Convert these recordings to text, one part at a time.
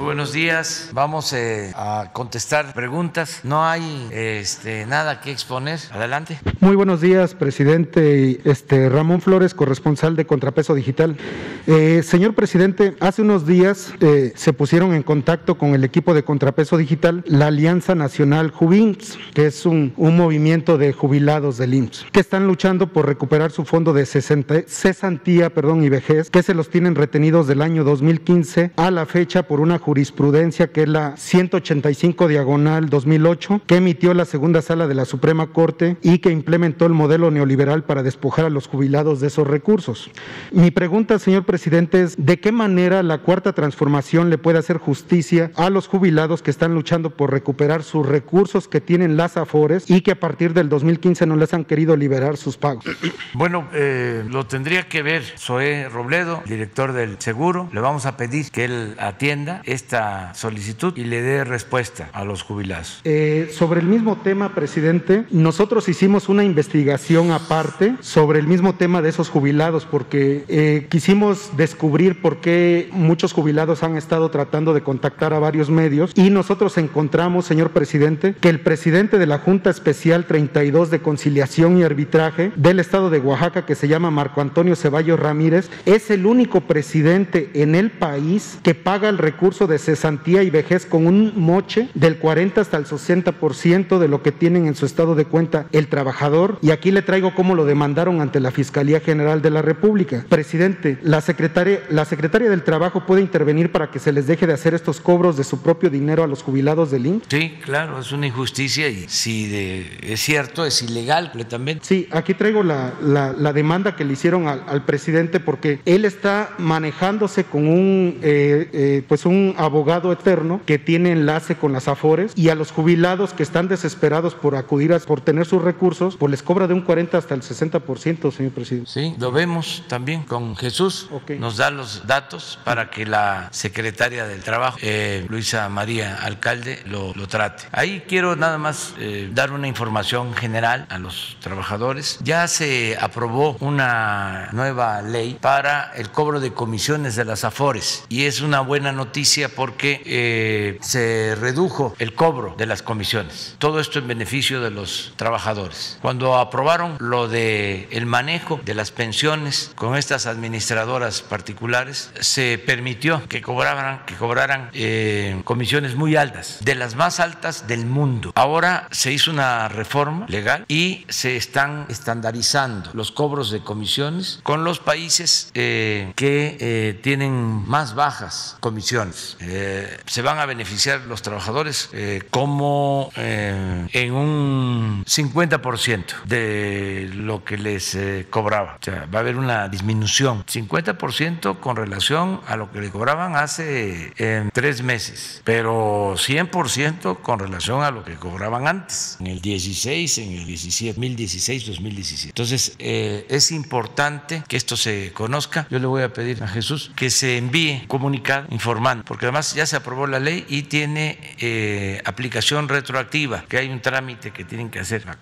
Buenos días. Vamos eh, a contestar preguntas. No hay este, nada que exponer. Adelante. Muy buenos días, presidente. Este, Ramón Flores, corresponsal de Contrapeso Digital. Eh, señor presidente, hace unos días eh, se pusieron en contacto con el equipo de Contrapeso Digital la Alianza Nacional Jubins, que es un, movimiento de jubilados del IMSS, que están luchando por recuperar su fondo de 60, cesantía perdón, y vejez, que se los tienen retenidos del año 2015 a la fecha por una jurisprudencia que es la 185 diagonal 2008, que emitió la segunda sala de la Suprema Corte y que implementó el modelo neoliberal para despojar a los jubilados de esos recursos. Mi pregunta, señor presidente, es ¿de qué manera la cuarta transformación le puede hacer justicia a los jubilados que están luchando por recuperar sus recursos que tienen las AFORES y que a partir del 2015 no les han querido liberar sus pagos? Bueno, eh, lo tendría que ver Zoé Robledo, director del Seguro. Le vamos a pedir que él atienda esta solicitud y le dé respuesta a los jubilados. Eh, sobre el mismo tema, presidente, nosotros hicimos una investigación aparte sobre el mismo tema de esos jubilados porque eh, quisimos descubrir por qué muchos jubilados han estado tratando de contactar a varios medios y nosotros encontramos, señor presidente, que el presidente de la Junta Especial 32 de Conciliación y Arbitraje del Estado de Oaxaca, que se llama Marco Antonio Ceballos Ramírez, es el único presidente en el país que paga el recurso cesantía y vejez con un moche del 40 hasta el 60% de lo que tienen en su estado de cuenta el trabajador. Y aquí le traigo cómo lo demandaron ante la Fiscalía General de la República. Presidente, la secretaria, la secretaria del Trabajo puede intervenir para que se les deje de hacer estos cobros de su propio dinero a los jubilados del INC. Sí, claro, es una injusticia y si de, es cierto, es ilegal completamente. Sí, aquí traigo la, la, la demanda que le hicieron al, al, presidente porque él está manejándose con un, eh, eh, pues un abogado eterno que tiene enlace con las AFORES y a los jubilados que están desesperados por acudir a, por tener sus recursos, pues les cobra de un 40 hasta el 60%, señor presidente. Sí, lo vemos también con Jesús. Okay. Nos da los datos para que la secretaria del Trabajo, eh, Luisa María Alcalde, lo, lo, trate. Ahí quiero nada más eh, dar una información general a los trabajadores. Ya se aprobó una nueva ley para el cobro de comisiones de las AFORES y es una buena noticia porque eh, se redujo el cobro de las comisiones. Todo esto en beneficio de los trabajadores. Cuando aprobaron lo de el manejo de las pensiones con estas administradoras particulares, se permitió que cobraran, que cobraran eh, comisiones muy altas, de las más altas del mundo. Ahora se hizo una reforma legal y se están estandarizando los cobros de comisiones con los países eh, que eh, tienen más bajas comisiones. Eh, se van a beneficiar los trabajadores eh, como eh, en un 50% de lo que les cobraba. O sea, va a haber una disminución, 50% con relación a lo que le cobraban hace tres meses, pero 100% con relación a lo que cobraban antes, en el 16, en el 17, 2016, 2017. Entonces, es importante que esto se conozca. Yo le voy a pedir a Jesús que se envíe comunicado informando, porque además ya se aprobó la ley y tiene eh, aplicación retroactiva, que hay un trámite que tienen que hacer a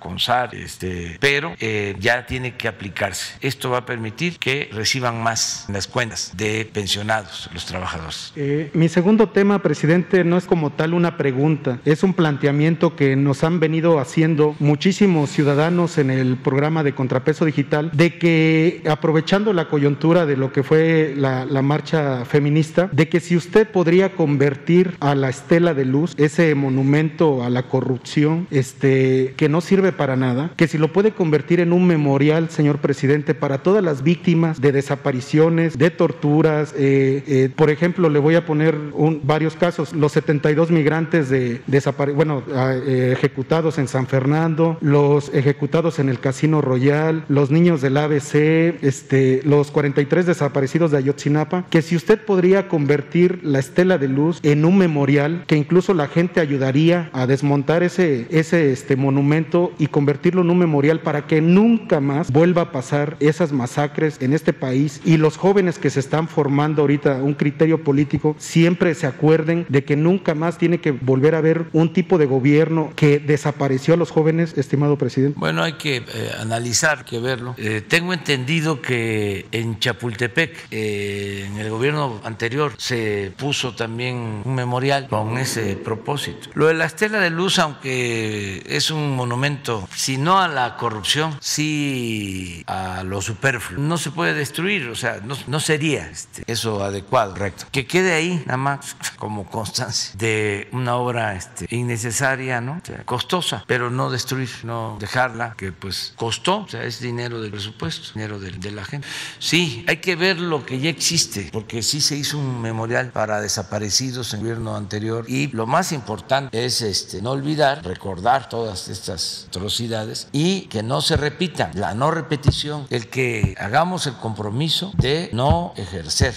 este, pero eh, ya tiene que aplicarse. Esto va a permitir que reciban más en las cuentas de pensionados los trabajadores. Eh, mi segundo tema, presidente, no es como tal una pregunta, es un planteamiento que nos han venido haciendo muchísimos ciudadanos en el programa de contrapeso digital, de que aprovechando la coyuntura de lo que fue la, la marcha feminista, de que si usted podría convertir a la estela de luz, ese monumento a la corrupción, este, que no sirve para nada, que si lo puede convertir en un memorial, señor presidente, para todas las víctimas de desapariciones, de torturas. Eh, eh, por ejemplo, le voy a poner varios casos, los 72 migrantes de, desapare bueno, eh, ejecutados en San Fernando, los ejecutados en el Casino Royal, los niños del ABC, este, los 43 desaparecidos de Ayotzinapa, que si usted podría convertir la estela de luz en un memorial que incluso la gente ayudaría a desmontar ese, ese este, monumento y convertirlo en un memorial para que nunca más vuelva a pasar esas masacres en este país y los jóvenes que se están formando ahorita un criterio político siempre se acuerden de que nunca más tiene que volver a haber un tipo de gobierno que desapareció a los jóvenes, estimado presidente. Bueno, hay que eh, analizar, que verlo. Eh, tengo entendido que en Chapultepec, eh, en el gobierno anterior, se puso puso también un memorial con ese propósito. Lo de la estela de luz, aunque es un monumento, si no a la corrupción, sí a lo superfluo, no se puede destruir, o sea, no, sería este, eso adecuado, correcto. Que quede ahí nada más como constancia de una obra este, innecesaria, ¿no? costosa, pero no destruir, no dejarla, que pues costó, o sea, es dinero del presupuesto, dinero de, de la gente. Sí, hay que ver lo que ya existe, porque sí se hizo un memorial para desaparecidos en el gobierno anterior. Y lo más importante es este, no olvidar, recordar todas estas atrocidades y que no se repitan, la no repetición, el que hagamos el compromiso de no ejercer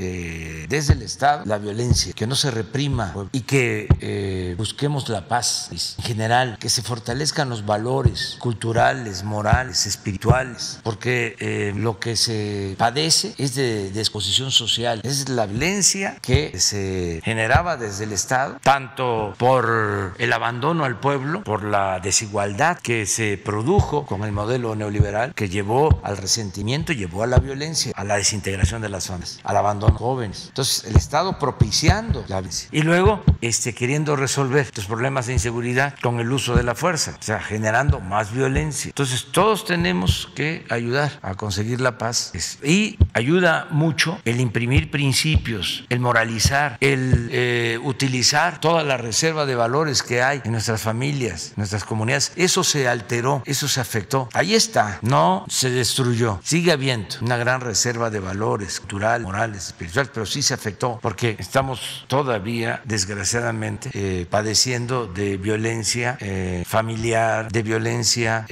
desde el Estado la violencia, que no se reprima y que eh, busquemos la paz en general, que se fortalezcan los valores culturales, morales, espirituales, porque eh, lo que se padece es de disposición social, es la violencia que se generaba desde el Estado, tanto por el abandono al pueblo, por la desigualdad que se produjo con el modelo neoliberal, que llevó al resentimiento, llevó a la violencia, a la desintegración de las zonas, al abandono de jóvenes. Entonces, el Estado propiciando la violencia. Y luego, este, queriendo resolver los problemas de inseguridad con el uso de la fuerza, o sea, generando más violencia. Entonces, todos tenemos que ayudar a conseguir la paz y ayuda mucho el imprimir principios, el moralizar, el eh, utilizar toda la reserva de valores que hay en nuestras familias, nuestras comunidades. Eso se alteró, eso se afectó. Ahí está, no se destruyó. Sigue habiendo una gran reserva de valores culturales, morales, espirituales, pero sí se afectó porque estamos todavía, desgraciadamente, eh, padeciendo de violencia eh, familiar, de violencia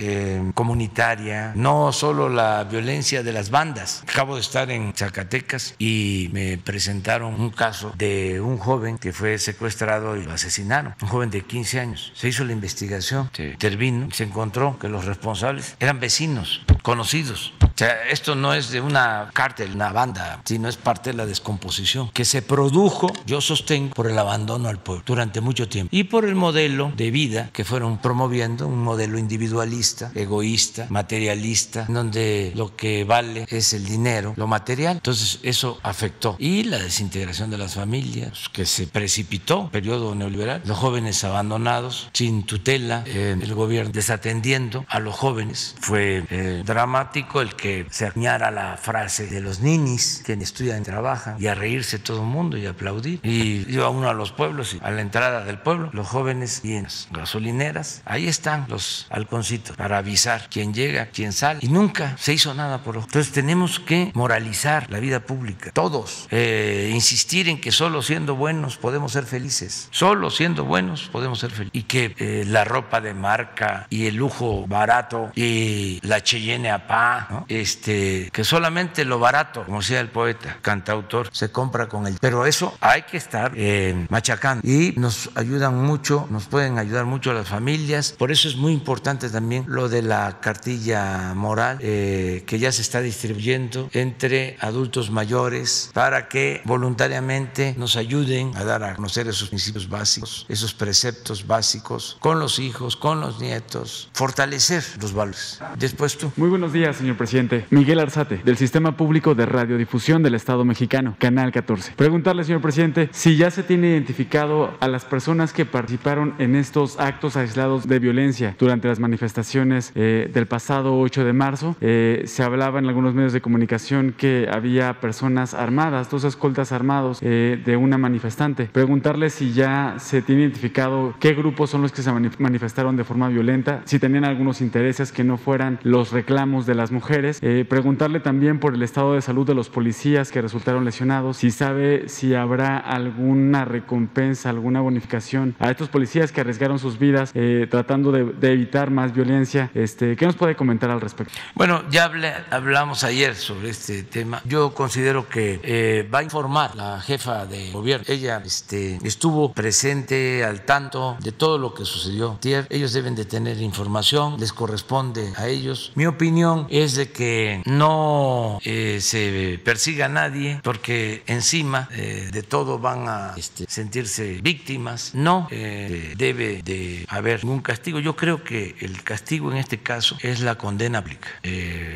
comunitaria, no solo la violencia de las bandas. Acabo de estar en Zacatecas y me presentaron un caso de un joven que fue secuestrado y lo asesinaron, un joven de 15 años. Se hizo la investigación, se intervino y se encontró que los responsables eran vecinos, conocidos. O sea, esto no es de una cártel, una banda, sino es parte de la descomposición que se produjo, yo sostengo, por el abandono al pueblo durante mucho tiempo y por el modelo de vida que fueron promoviendo, un modelo individualista, egoísta, materialista, donde lo que vale es el dinero, lo material. Entonces eso afectó. Y la desintegración de las familias, que se precipitó, periodo neoliberal, los jóvenes abandonados, sin tutela, eh, el gobierno desatendiendo a los jóvenes. Fue eh, dramático el que se añara la frase de los ninis, que estudian y trabajan, y a reírse todo el mundo y aplaudir. Y iba uno a los pueblos, y a la entrada del pueblo, los jóvenes y en las gasolineras, ahí están los halconcitos para avisar quién llega, quién sale. Y nunca se hizo nada por los. Entonces tenemos que moralizar la vida pública, todos, eh, insistir en que solo siendo buenos podemos ser felices, solo siendo buenos podemos ser felices. Y que eh, la ropa de marca y el lujo barato y la Cheyenne a este, que solamente lo barato, como decía el poeta, cantautor, se compra con él. Pero eso hay que estar eh, machacando y nos ayudan mucho, nos pueden ayudar mucho las familias. Por eso es muy importante también lo de la cartilla moral que ya se está distribuyendo entre adultos mayores para que voluntariamente nos ayuden a dar a conocer esos principios básicos, esos preceptos básicos con los hijos, con los nietos, fortalecer los valores. Después tú. Muy buenos días, señor presidente. Miguel Arzate, del Sistema Público de Radiodifusión del Estado Mexicano, Canal 14. Preguntarle, señor presidente, si ya se tiene identificado a las personas que participaron en estos actos aislados de violencia durante las manifestaciones eh, del pasado 8 de marzo. Eh, se hablaba en algunos medios de comunicación que había personas armadas, dos escoltas armados eh, de una manifestante. Preguntarle si ya se tiene identificado qué grupos son los que se manifestaron de forma violenta, si tenían algunos intereses que no fueran los reclamos de las mujeres. Eh, preguntarle también por el estado de salud de los policías que resultaron lesionados, si sabe si habrá alguna recompensa, alguna bonificación a estos policías que arriesgaron sus vidas eh, tratando de, evitar más violencia. Este, ¿Qué nos puede comentar al respecto? Bueno, ya hablamos ayer sobre este tema. Yo considero que eh, va a informar la jefa de gobierno. Ella este, estuvo presente al tanto de todo lo que sucedió. Ellos deben de tener información, les corresponde a ellos. Mi opinión es de que no eh, se persiga a nadie porque encima eh, de todo van a este, sentirse víctimas. No eh, debe de haber ningún castigo. Yo creo que el castigo en este caso es la condena pública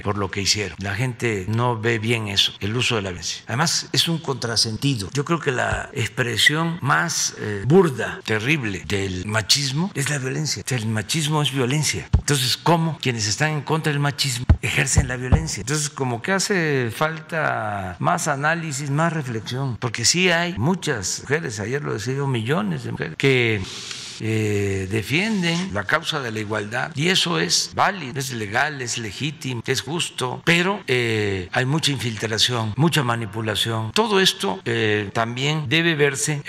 por lo que hicieron. La gente no ve bien eso, el uso de la violencia. Además, es un contrasentido. Yo creo que la expresión más burda, terrible del machismo es la violencia. el machismo es violencia. Entonces, ¿cómo quienes están en contra del machismo ejercen la violencia? Entonces, como que hace falta más análisis, más reflexión, porque sí hay muchas mujeres, ayer lo decía yo, millones de mujeres, que eh, defienden la causa de la igualdad y eso es válido, es legal, es legítimo, es justo, pero eh, hay mucha infiltración, mucha manipulación. Todo esto eh, también debe verse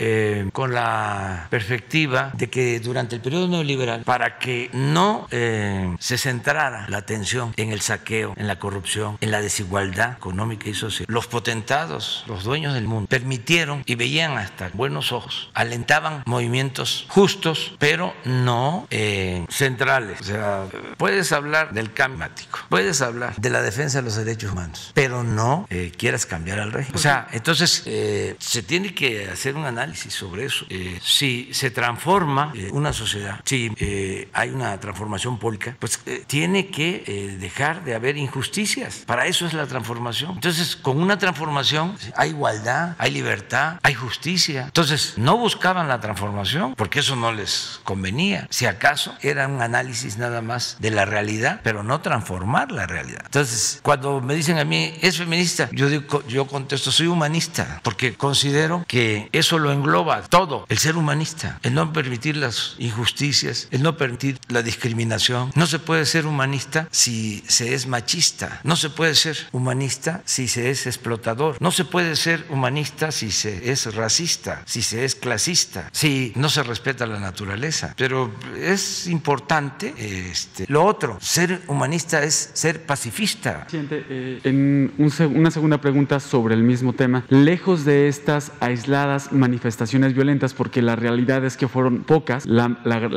con la perspectiva de que durante el periodo neoliberal, para que no se centrara la atención en el saqueo, en la corrupción, en la desigualdad económica y social, los potentados, los dueños del mundo, permitieron y veían hasta buenos ojos, alentaban movimientos justos, pero no eh, centrales. O sea, puedes hablar del cambio climático, puedes hablar de la defensa de los derechos humanos, pero no eh, quieras cambiar al régimen. O sea, entonces eh, se tiene que hacer un análisis sobre eso. si se transforma una sociedad, si hay una transformación política, pues tiene que dejar de haber injusticias. Para eso es la transformación. Entonces, con una transformación hay igualdad, hay libertad, hay justicia. Entonces, no buscaban la transformación porque eso no les convenía. Si acaso era un análisis nada más de la realidad, pero no transformar la realidad. Entonces, cuando me dicen a mí, ¿es feminista? Yo, digo, yo contesto, soy humanista, porque considero que eso lo engloba todo, el ser humanista, el no permitir las injusticias, el no permitir la discriminación. No se puede ser humanista si se es machista, no se puede ser humanista si se es explotador, no se puede ser humanista si se es racista, si se es clasista, si no se respeta la naturaleza pero es importante este, lo otro, ser humanista es ser pacifista. Eh, en una segunda pregunta sobre el mismo tema, lejos de estas aisladas manifestaciones violentas, porque la realidad es que fueron pocas, la,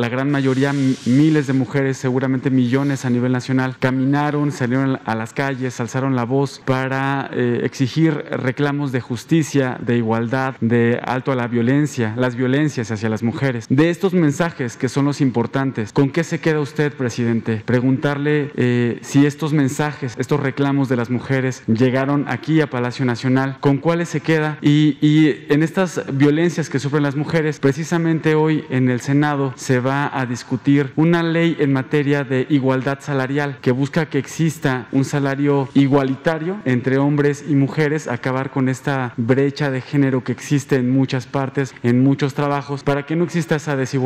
gran mayoría, miles de mujeres, seguramente millones a nivel nacional, caminaron, salieron a las calles, alzaron la voz para eh, exigir reclamos de justicia, de igualdad, de alto a la violencia, las violencias hacia las mujeres. De estos mensajes que son los importantes, ¿con qué se queda usted, presidente? Preguntarle eh, si estos mensajes, estos reclamos de las mujeres llegaron aquí a Palacio Nacional, ¿con cuáles se queda? Y, y en estas violencias que sufren las mujeres, precisamente hoy en el Senado se va a discutir una ley en materia de igualdad salarial que busca que exista un salario igualitario entre hombres y mujeres, acabar con esta brecha de género que existe en muchas partes, en muchos trabajos, para que no exista esa desigualdad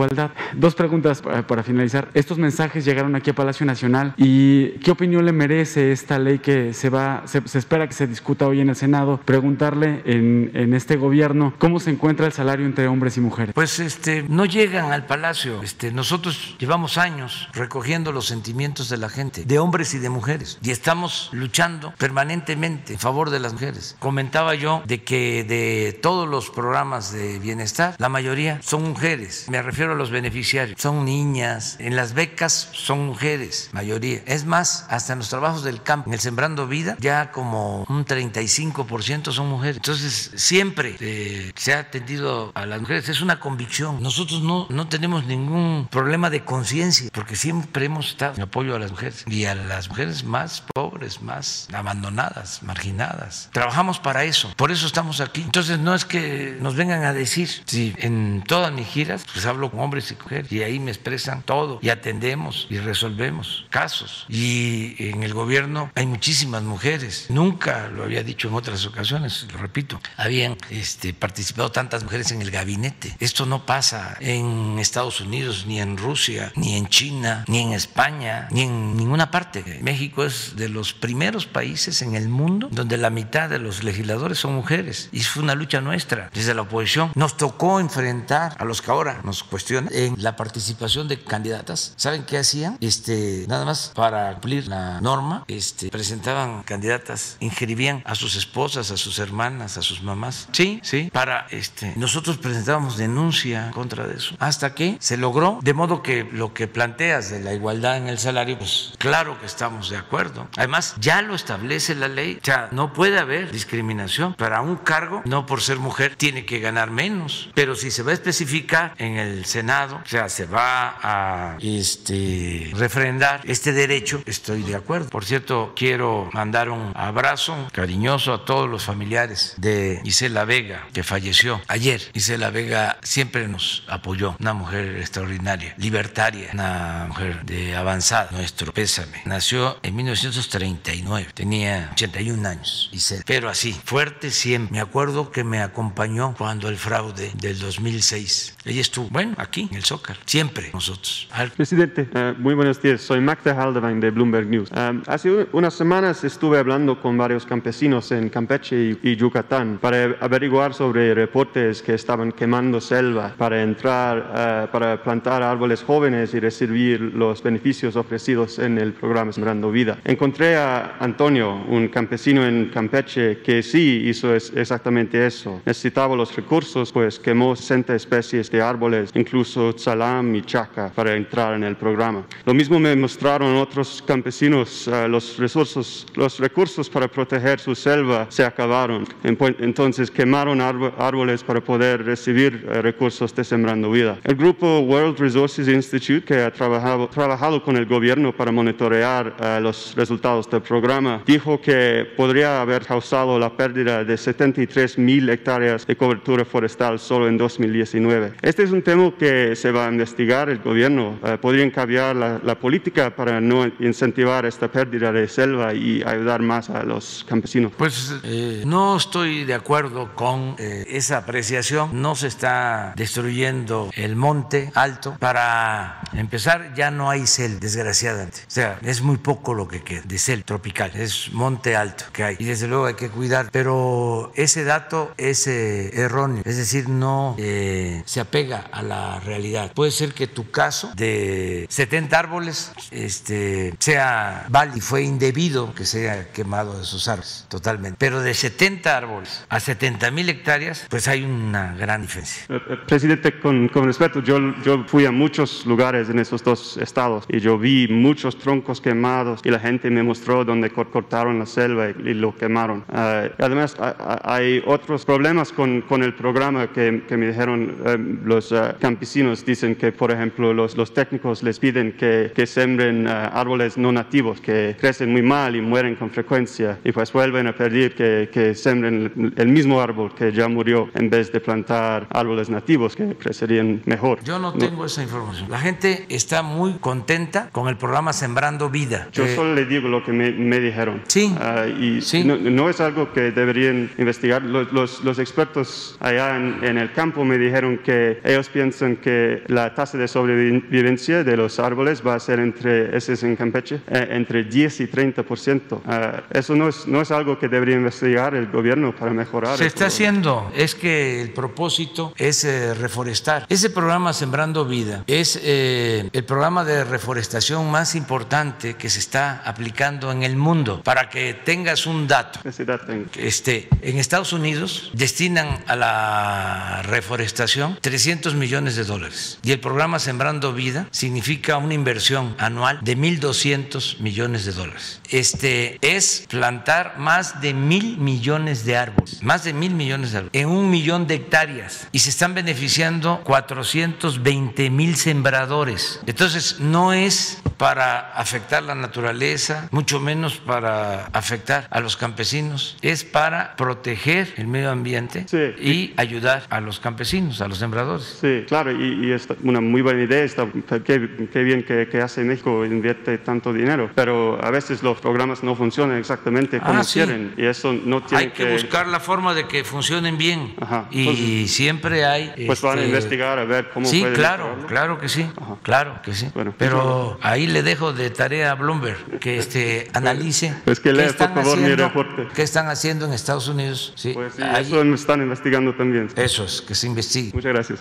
Dos preguntas para, finalizar. Estos mensajes llegaron aquí a Palacio Nacional y ¿qué opinión le merece esta ley que se va, se, espera que se discuta hoy en el Senado? Preguntarle en, en, este gobierno cómo se encuentra el salario entre hombres y mujeres. Pues este, no llegan al Palacio. Este, nosotros llevamos años recogiendo los sentimientos de la gente, de hombres y de mujeres, y estamos luchando permanentemente en favor de las mujeres. Comentaba yo de que de todos los programas de bienestar, la mayoría son mujeres. Me refiero los beneficiarios. Son niñas, en las becas son mujeres, mayoría. Es más, hasta en los trabajos del campo, en el Sembrando Vida, ya como un 35% son mujeres. Entonces, siempre eh, se ha atendido a las mujeres. Es una convicción. Nosotros no, no tenemos ningún problema de conciencia, porque siempre hemos estado en apoyo a las mujeres y a las mujeres más pobres, más abandonadas, marginadas. Trabajamos para eso. Por eso estamos aquí. Entonces, no es que nos vengan a decir, si en todas mis giras, pues hablo con hombres y mujeres y ahí me expresan todo y atendemos y resolvemos casos. Y en el gobierno hay muchísimas mujeres. Nunca lo había dicho en otras ocasiones, lo repito, habían este, participado tantas mujeres en el gabinete. Esto no pasa en Estados Unidos, ni en Rusia, ni en China, ni en España, ni en ninguna parte. México es de los primeros países en el mundo donde la mitad de los legisladores son mujeres. Y fue una lucha nuestra desde la oposición. Nos tocó enfrentar a los que ahora nos cuestionan en la participación de candidatas. ¿Saben qué hacían? Este, nada más para cumplir la norma, este, presentaban candidatas, inscribían a sus esposas, a sus hermanas, a sus mamás. Sí, sí, para este, nosotros presentábamos denuncia contra de eso. Hasta que se logró, de modo que lo que planteas de la igualdad en el salario, pues claro que estamos de acuerdo. Además, ya lo establece la ley. O sea, no puede haber discriminación para un cargo, no por ser mujer tiene que ganar menos. Pero si se va a especificar en el Senado, o sea, se va a este, refrendar este derecho, estoy de acuerdo. Por cierto, quiero mandar un abrazo cariñoso a todos los familiares de Isela Vega, que falleció ayer. Isela Vega siempre nos apoyó, una mujer extraordinaria, libertaria, una mujer de avanzada, nuestro pésame. Nació en 1939, tenía 81 años, Isela, pero así, fuerte siempre. Me acuerdo que me acompañó cuando el fraude del 2006. Ella estuvo, bueno, aquí en el Zócar, siempre nosotros. Presidente, uh, muy buenos días. Soy Magda Haldewein de Bloomberg News. Um, hace unas semanas estuve hablando con varios campesinos en Campeche y, y, Yucatán para averiguar sobre reportes que estaban quemando selva para entrar, uh, para plantar árboles jóvenes y recibir los beneficios ofrecidos en el programa Sembrando Vida. Encontré a Antonio, un campesino en Campeche, que sí hizo es, exactamente eso. Necesitaba los recursos, pues quemó 60 especies de árboles, incluso salam y chaca, para entrar en el programa. Lo mismo me mostraron otros campesinos, uh, los, recursos, los recursos para proteger su selva se acabaron. Entonces quemaron árboles para poder recibir uh, recursos de Sembrando Vida. El grupo World Resources Institute, que ha trabajado, trabajado con el gobierno para monitorear uh, los resultados del programa, dijo que podría haber causado la pérdida de 73 mil hectáreas de cobertura forestal solo en 2019. Este es un tema que se va a investigar. El gobierno uh, podría cambiar la, la, política para no incentivar esta pérdida de selva y ayudar más a los campesinos. Pues eh, no estoy de acuerdo con eh, esa apreciación. No se está destruyendo el monte alto. Para empezar, ya no hay selva, desgraciadamente. O sea, es muy poco lo que queda de selva tropical. Es monte alto que hay. Y desde luego hay que cuidar. Pero ese dato es eh, erróneo. Es decir, no se apega a la realidad. Puede ser que tu caso de 70 árboles este, sea válido y fue indebido que se haya quemado esos árboles totalmente. Pero de 70 árboles a 70 mil hectáreas, pues hay una gran diferencia. Eh, eh, presidente, con, con respeto, yo, yo fui a muchos lugares en esos dos estados y yo vi muchos troncos quemados y la gente me mostró donde cortaron la selva y, y lo quemaron. Uh, además, hay otros problemas con, con el programa que, que me dijeron uh, los uh, campesinos. Dicen que, por ejemplo, los, los técnicos les piden que, que sembren árboles no nativos que crecen muy mal y mueren con frecuencia y pues vuelven a pedir que, que sembren el mismo árbol que ya murió en vez de plantar árboles nativos que crecerían mejor. Yo no tengo no. esa información. La gente está muy contenta con el programa Sembrando Vida. Yo eh, solo le digo lo que me, me dijeron. Sí. Uh, y sí. No, no, es algo que deberían investigar. Los, los, los expertos allá en, en, el campo me dijeron que ellos piensan que la tasa de sobrevivencia de los árboles va a ser entre, ese es en Campeche, eh, entre 10 y 30 por ciento. Uh, eso no es, no es algo que debería investigar el gobierno para mejorar. Se está haciendo. Es que el propósito es eh, reforestar. Ese programa Sembrando Vida es eh, el programa de reforestación más importante que se está aplicando en el mundo. Para que tengas un dato, este, en Estados Unidos destinan a la reforestación 300 millones de dólares y el programa Sembrando Vida significa una inversión anual de 1.200 millones de dólares. Este es plantar más de mil millones de árboles, más de mil millones de árboles, en un millón de hectáreas y se están beneficiando 420 mil sembradores. Entonces no es para afectar la naturaleza, mucho menos para afectar a los campesinos, es para proteger el medio ambiente sí. y ayudar a los campesinos, a los sembradores. Sí, claro, y, y es una muy buena idea, está, qué, qué bien que, que, hace México, invierte tanto dinero, pero a veces los programas no funcionan exactamente como ah, sí. quieren y eso no tiene Hay que, que, buscar la forma de que funcionen bien Ajá. y siempre hay... Pues este... van a investigar a ver cómo Sí, pueden claro, mejorarlo. claro que sí, Ajá. claro que sí, Bueno, pero pues, ahí le dejo de tarea a Bloomberg que este analice pues que lea, por favor, mi reporte. qué están haciendo en Estados Unidos. Sí, pues sí, eso están investigando también. Eso es, que se investigue. Muchas gracias.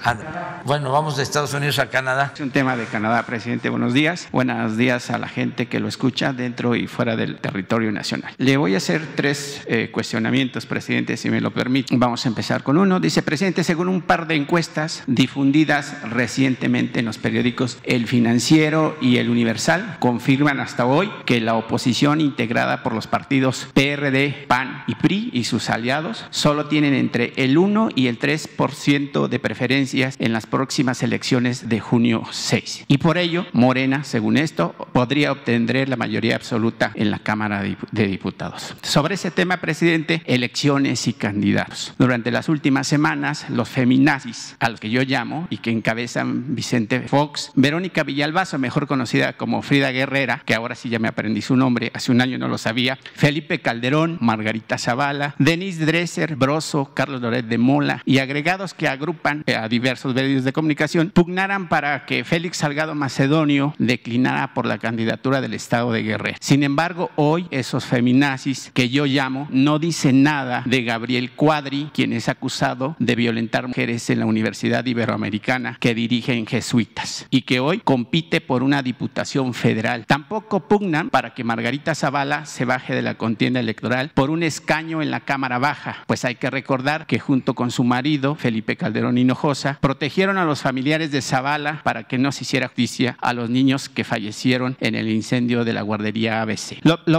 Bueno, vamos de Estados Unidos a Canadá. Es un tema de Canadá, presidente. Buenos días. Buenos días a la gente que lo escucha dentro y fuera del territorio nacional. Le voy a hacer tres eh, cuestionamientos, presidente, si me lo permite. Vamos a empezar con uno. Dice, presidente, según un par de encuestas difundidas recientemente en los periódicos El Financiero y El Universal, confirman hasta hoy que la oposición integrada por los partidos PRD, PAN y PRI y sus aliados solo tienen entre el 1 y el 3% de preferencias en las próximas elecciones de junio 6. Y por ello, Morena, según esto, podría obtener la mayoría absoluta en la Cámara de Diputados. Sobre ese tema, presidente, elecciones y candidatos. Durante las últimas semanas, los feminazis, a los que yo llamo y que encabezan Vicente Fox, Verónica Villalbazo, mejor conocida como Frida Guerrera, que ahora sí ya me aprendí su nombre, hace un año no lo sabía, Felipe Calderón, Margarita Zavala, Denise Dresser, Broso, Carlos Loret de Mola y agregados que agrupan a diversos medios de comunicación, pugnaran para que Félix Salgado Macedonio declinara por la candidatura del Estado de Guerrero. Sin embargo, hoy esos feminazis que yo llamo no dicen nada de Gabriel Cuadri, quien es acusado de violentar mujeres en la Universidad Iberoamericana que dirigen jesuitas y que hoy compite por una diputación federal. Tampoco pugnan para que Margarita Zavala se baje de la contienda electoral por un escaño en la Cámara Baja, pues hay que recordar que junto con su marido, Felipe Calderón Hinojosa, protegieron a los familiares de Zavala para que no se hiciera justicia a los niños que fallecieron en el incendio de la guardería ABC.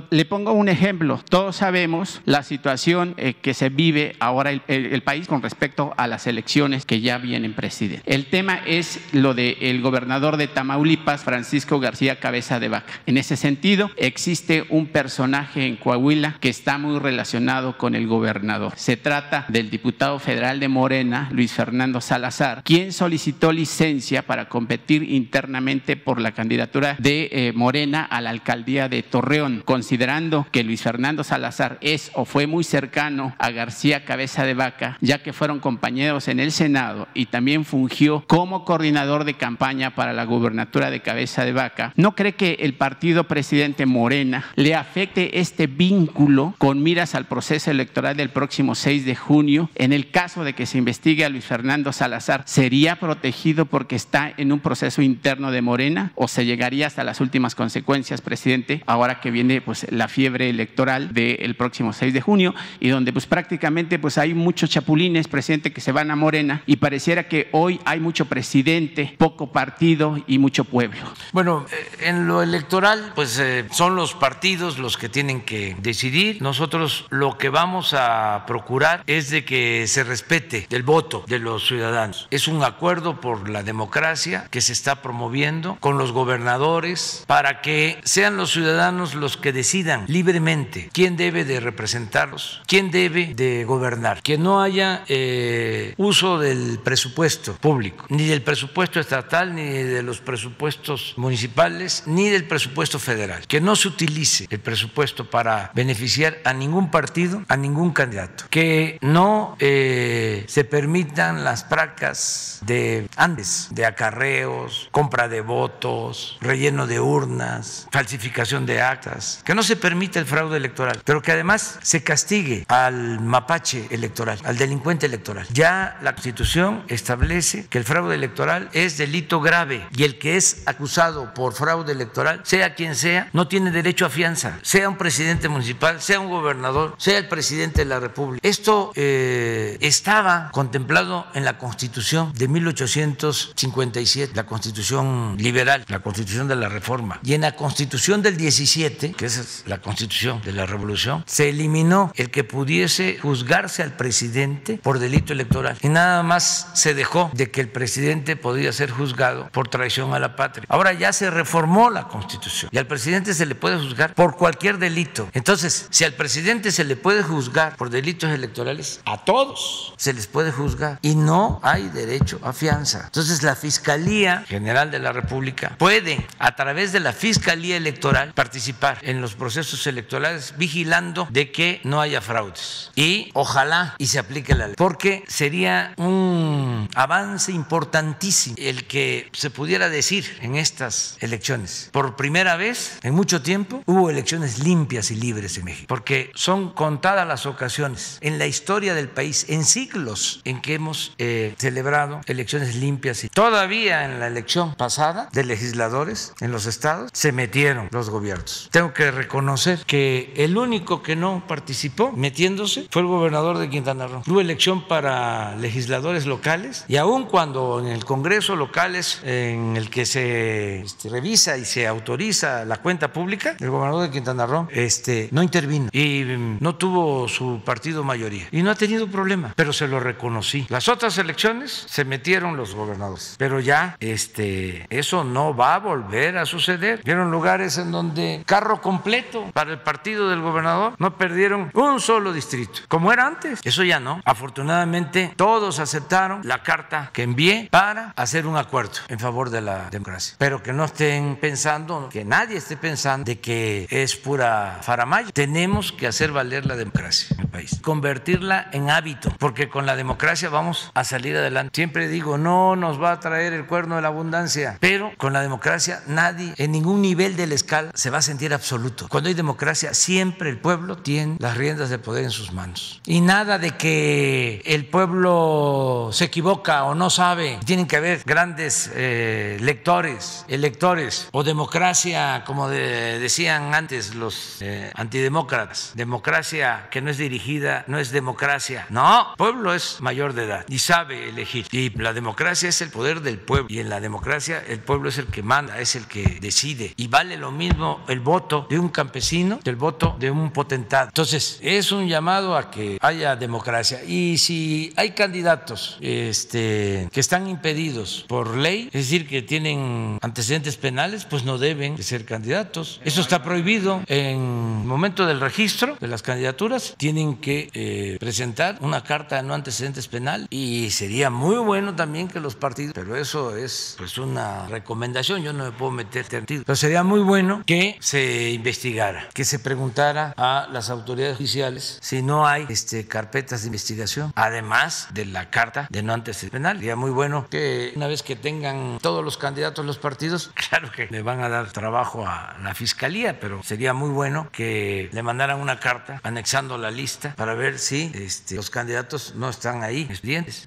le pongo un ejemplo. Todos sabemos la situación eh, que se vive ahora el, país con respecto a las elecciones que ya vienen presidente. El tema es lo del gobernador de Tamaulipas, Francisco García Cabeza de Vaca. En ese sentido, existe un personaje en Coahuila que está muy relacionado con el gobernador. Se trata del diputado federal de Morena, Luis Fernando Salazar, quien solicitó licencia para competir internamente por la candidatura de eh, Morena a la alcaldía de Torreón, considerando que Luis Fernando Salazar es o fue muy cercano a García Cabeza de Vaca, ya que fueron compañeros en el Senado y también fungió como coordinador de campaña para la gubernatura de Cabeza de Vaca, ¿no cree que el partido presidente Morena le afecte este vínculo con miras al proceso electoral del próximo 6 de junio? En el caso de que se investigue a Luis Fernando Salazar, ¿sería protegido porque está en un proceso interno de Morena o se llegaría hasta las últimas consecuencias, presidente, ahora que viene pues la fiebre electoral del próximo 6 de junio y donde pues prácticamente pues hay muchos chapulines, presidente, que se van a Morena y pareciera que hoy hay mucho presidente, poco partido y mucho pueblo. Bueno, eh, en lo electoral pues eh, son los partidos los que tienen que decidir. Nosotros lo que vamos a procurar es de que se respete el voto de los ciudadanos. Es un acuerdo por la democracia que se está promoviendo con los gobernadores para que sean los ciudadanos los que decidan libremente quién debe de representarlos, quién debe de gobernar, que no haya eh, uso del presupuesto público, ni del presupuesto estatal, ni de los presupuestos municipales, ni del presupuesto federal, que no se utilice el presupuesto para beneficiar a ningún partido, a ningún candidato, que no eh, se permitan las prácticas de andes, de acarreos, compra de votos, relleno de urnas, falsificación de actas, que no se permita el fraude electoral, pero que además se castigue al mapache electoral, al delincuente electoral. Ya la Constitución establece que el fraude electoral es delito grave y el que es acusado por fraude electoral, sea quien sea, no tiene derecho a fianza, sea un presidente municipal, sea un gobernador, sea el presidente de la República. Esto eh, estaba contemplado en la Constitución de 1857, la Constitución liberal, la Constitución de la Reforma. Y en la Constitución del 17, que es la Constitución de la Revolución, se eliminó el que pudiese juzgarse al presidente por delito electoral. Y nada más se dejó de que el presidente podía ser juzgado por traición a la patria. Ahora ya se reformó la Constitución y al presidente se le puede juzgar por cualquier delito. Entonces, si al presidente se le puede juzgar por delitos electorales, a todos se les puede juzgar y no hay derecho a fianza. Entonces, la Fiscalía General de la República puede, a través de la Fiscalía Electoral, participar en los procesos electorales vigilando de que no haya fraudes. Y ojalá y se aplique la ley, porque sería un avance importantísimo el que se pudiera decir en estas elecciones. Por primera vez en mucho tiempo hubo elecciones limpias y libres en México, porque son contadas las ocasiones en la historia del país, en siglos, en que hemos eh, celebrado elecciones limpias y todavía en la elección pasada de legisladores en los estados se metieron los gobiernos. Tengo que reconocer que el único que no participó metiéndose fue el gobernador de Quintana Roo. Hubo elección para legisladores locales y aun cuando en el Congreso locales en el que se este, revisa y se autoriza la cuenta pública, el gobernador de Quintana Roo este, no intervino y mm, no tuvo su partido mayoría y no ha tenido problema, pero se lo reconocí. Las otras elecciones se metieron los gobernadores, pero ya este, eso no va a volver a suceder. Vieron lugares en donde carro completo para el partido del gobernador no perdieron un solo distrito, como era antes. Eso ya no. Afortunadamente todos aceptaron la carta que envié para hacer un acuerdo en favor de la democracia, pero que no estén pensando, que nadie esté pensando de que es pura faramaya. Tenemos que hacer valer la democracia en el país, convertirla en hábito, porque con la democracia vamos a salir adelante. Siempre digo, no nos va a traer el cuerno de la abundancia, pero con la democracia nadie en ningún nivel de la escala se va a sentir absoluto. Cuando hay democracia, siempre el pueblo tiene las riendas de poder en sus manos. Y nada de que el pueblo se equivoca o no sabe. Tienen que haber grandes eh, lectores, electores, o democracia, como decían antes los eh, antidemócratas. Democracia que no es dirigida, no es democracia. No, pueblo es mayor de edad y sabe elegir. La democracia es el poder del pueblo. Y en la democracia el pueblo es el que manda, es el que decide. Y vale lo mismo el voto de un campesino que el voto de un potentado. Entonces, es un llamado a que haya democracia. Y si hay candidatos este, que están impedidos por ley, es decir, que tienen antecedentes penales, pues no deben de ser candidatos. Eso está prohibido. En el momento del registro de las candidaturas, tienen que eh, presentar una carta de no antecedentes penal y sería muy bueno también que los partidos, pero eso es pues una recomendación, yo no me puedo meter sentido, pero sería muy bueno que se investigara, que se preguntara a las autoridades judiciales si no hay este, carpetas de investigación, además de la carta de no antecedentes penal. Sería muy bueno que una vez que tengan todos los candidatos los partidos, claro que le van a dar trabajo a la fiscalía, pero sería muy bueno que le mandaran una carta anexando la lista para ver si este, los candidatos no están ahí.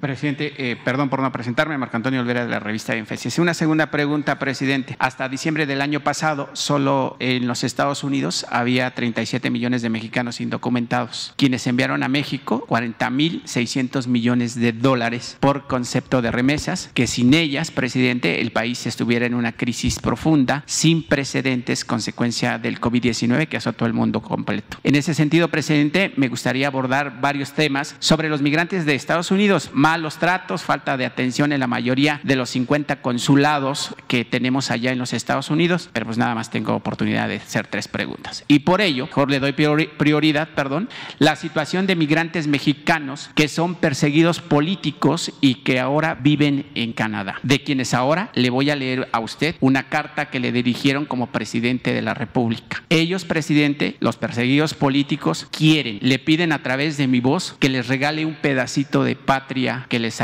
Presidente, eh, perdón por no presentarme, Marco Antonio Olvera de la revista Infesis. Una segunda pregunta, presidente. Hasta diciembre del año pasado, solo en los Estados Unidos había 37 millones de mexicanos indocumentados, quienes enviaron a México 40 mil 600 millones de dólares por concepto de remesas, que sin ellas, presidente, el país estuviera en una crisis profunda, sin precedentes, consecuencia del COVID-19 que azotó el mundo completo. En ese sentido, presidente, me gustaría abordar varios temas sobre los migrantes de Estados Unidos, malos tratos, falta de atención en la mayoría de los 50 consulados que tenemos allá en los Estados Unidos, pero pues nada más tengo oportunidad de hacer tres preguntas. Y por ello, mejor le doy prioridad, perdón, la situación de migrantes mexicanos que son perseguidos políticos y que ahora viven en Canadá, de quienes ahora le voy a leer a usted una carta que le dirigieron como presidente de la República. Ellos, presidente, los perseguidos políticos quieren, le piden a través de mi voz que les regale un pedacito de patria que les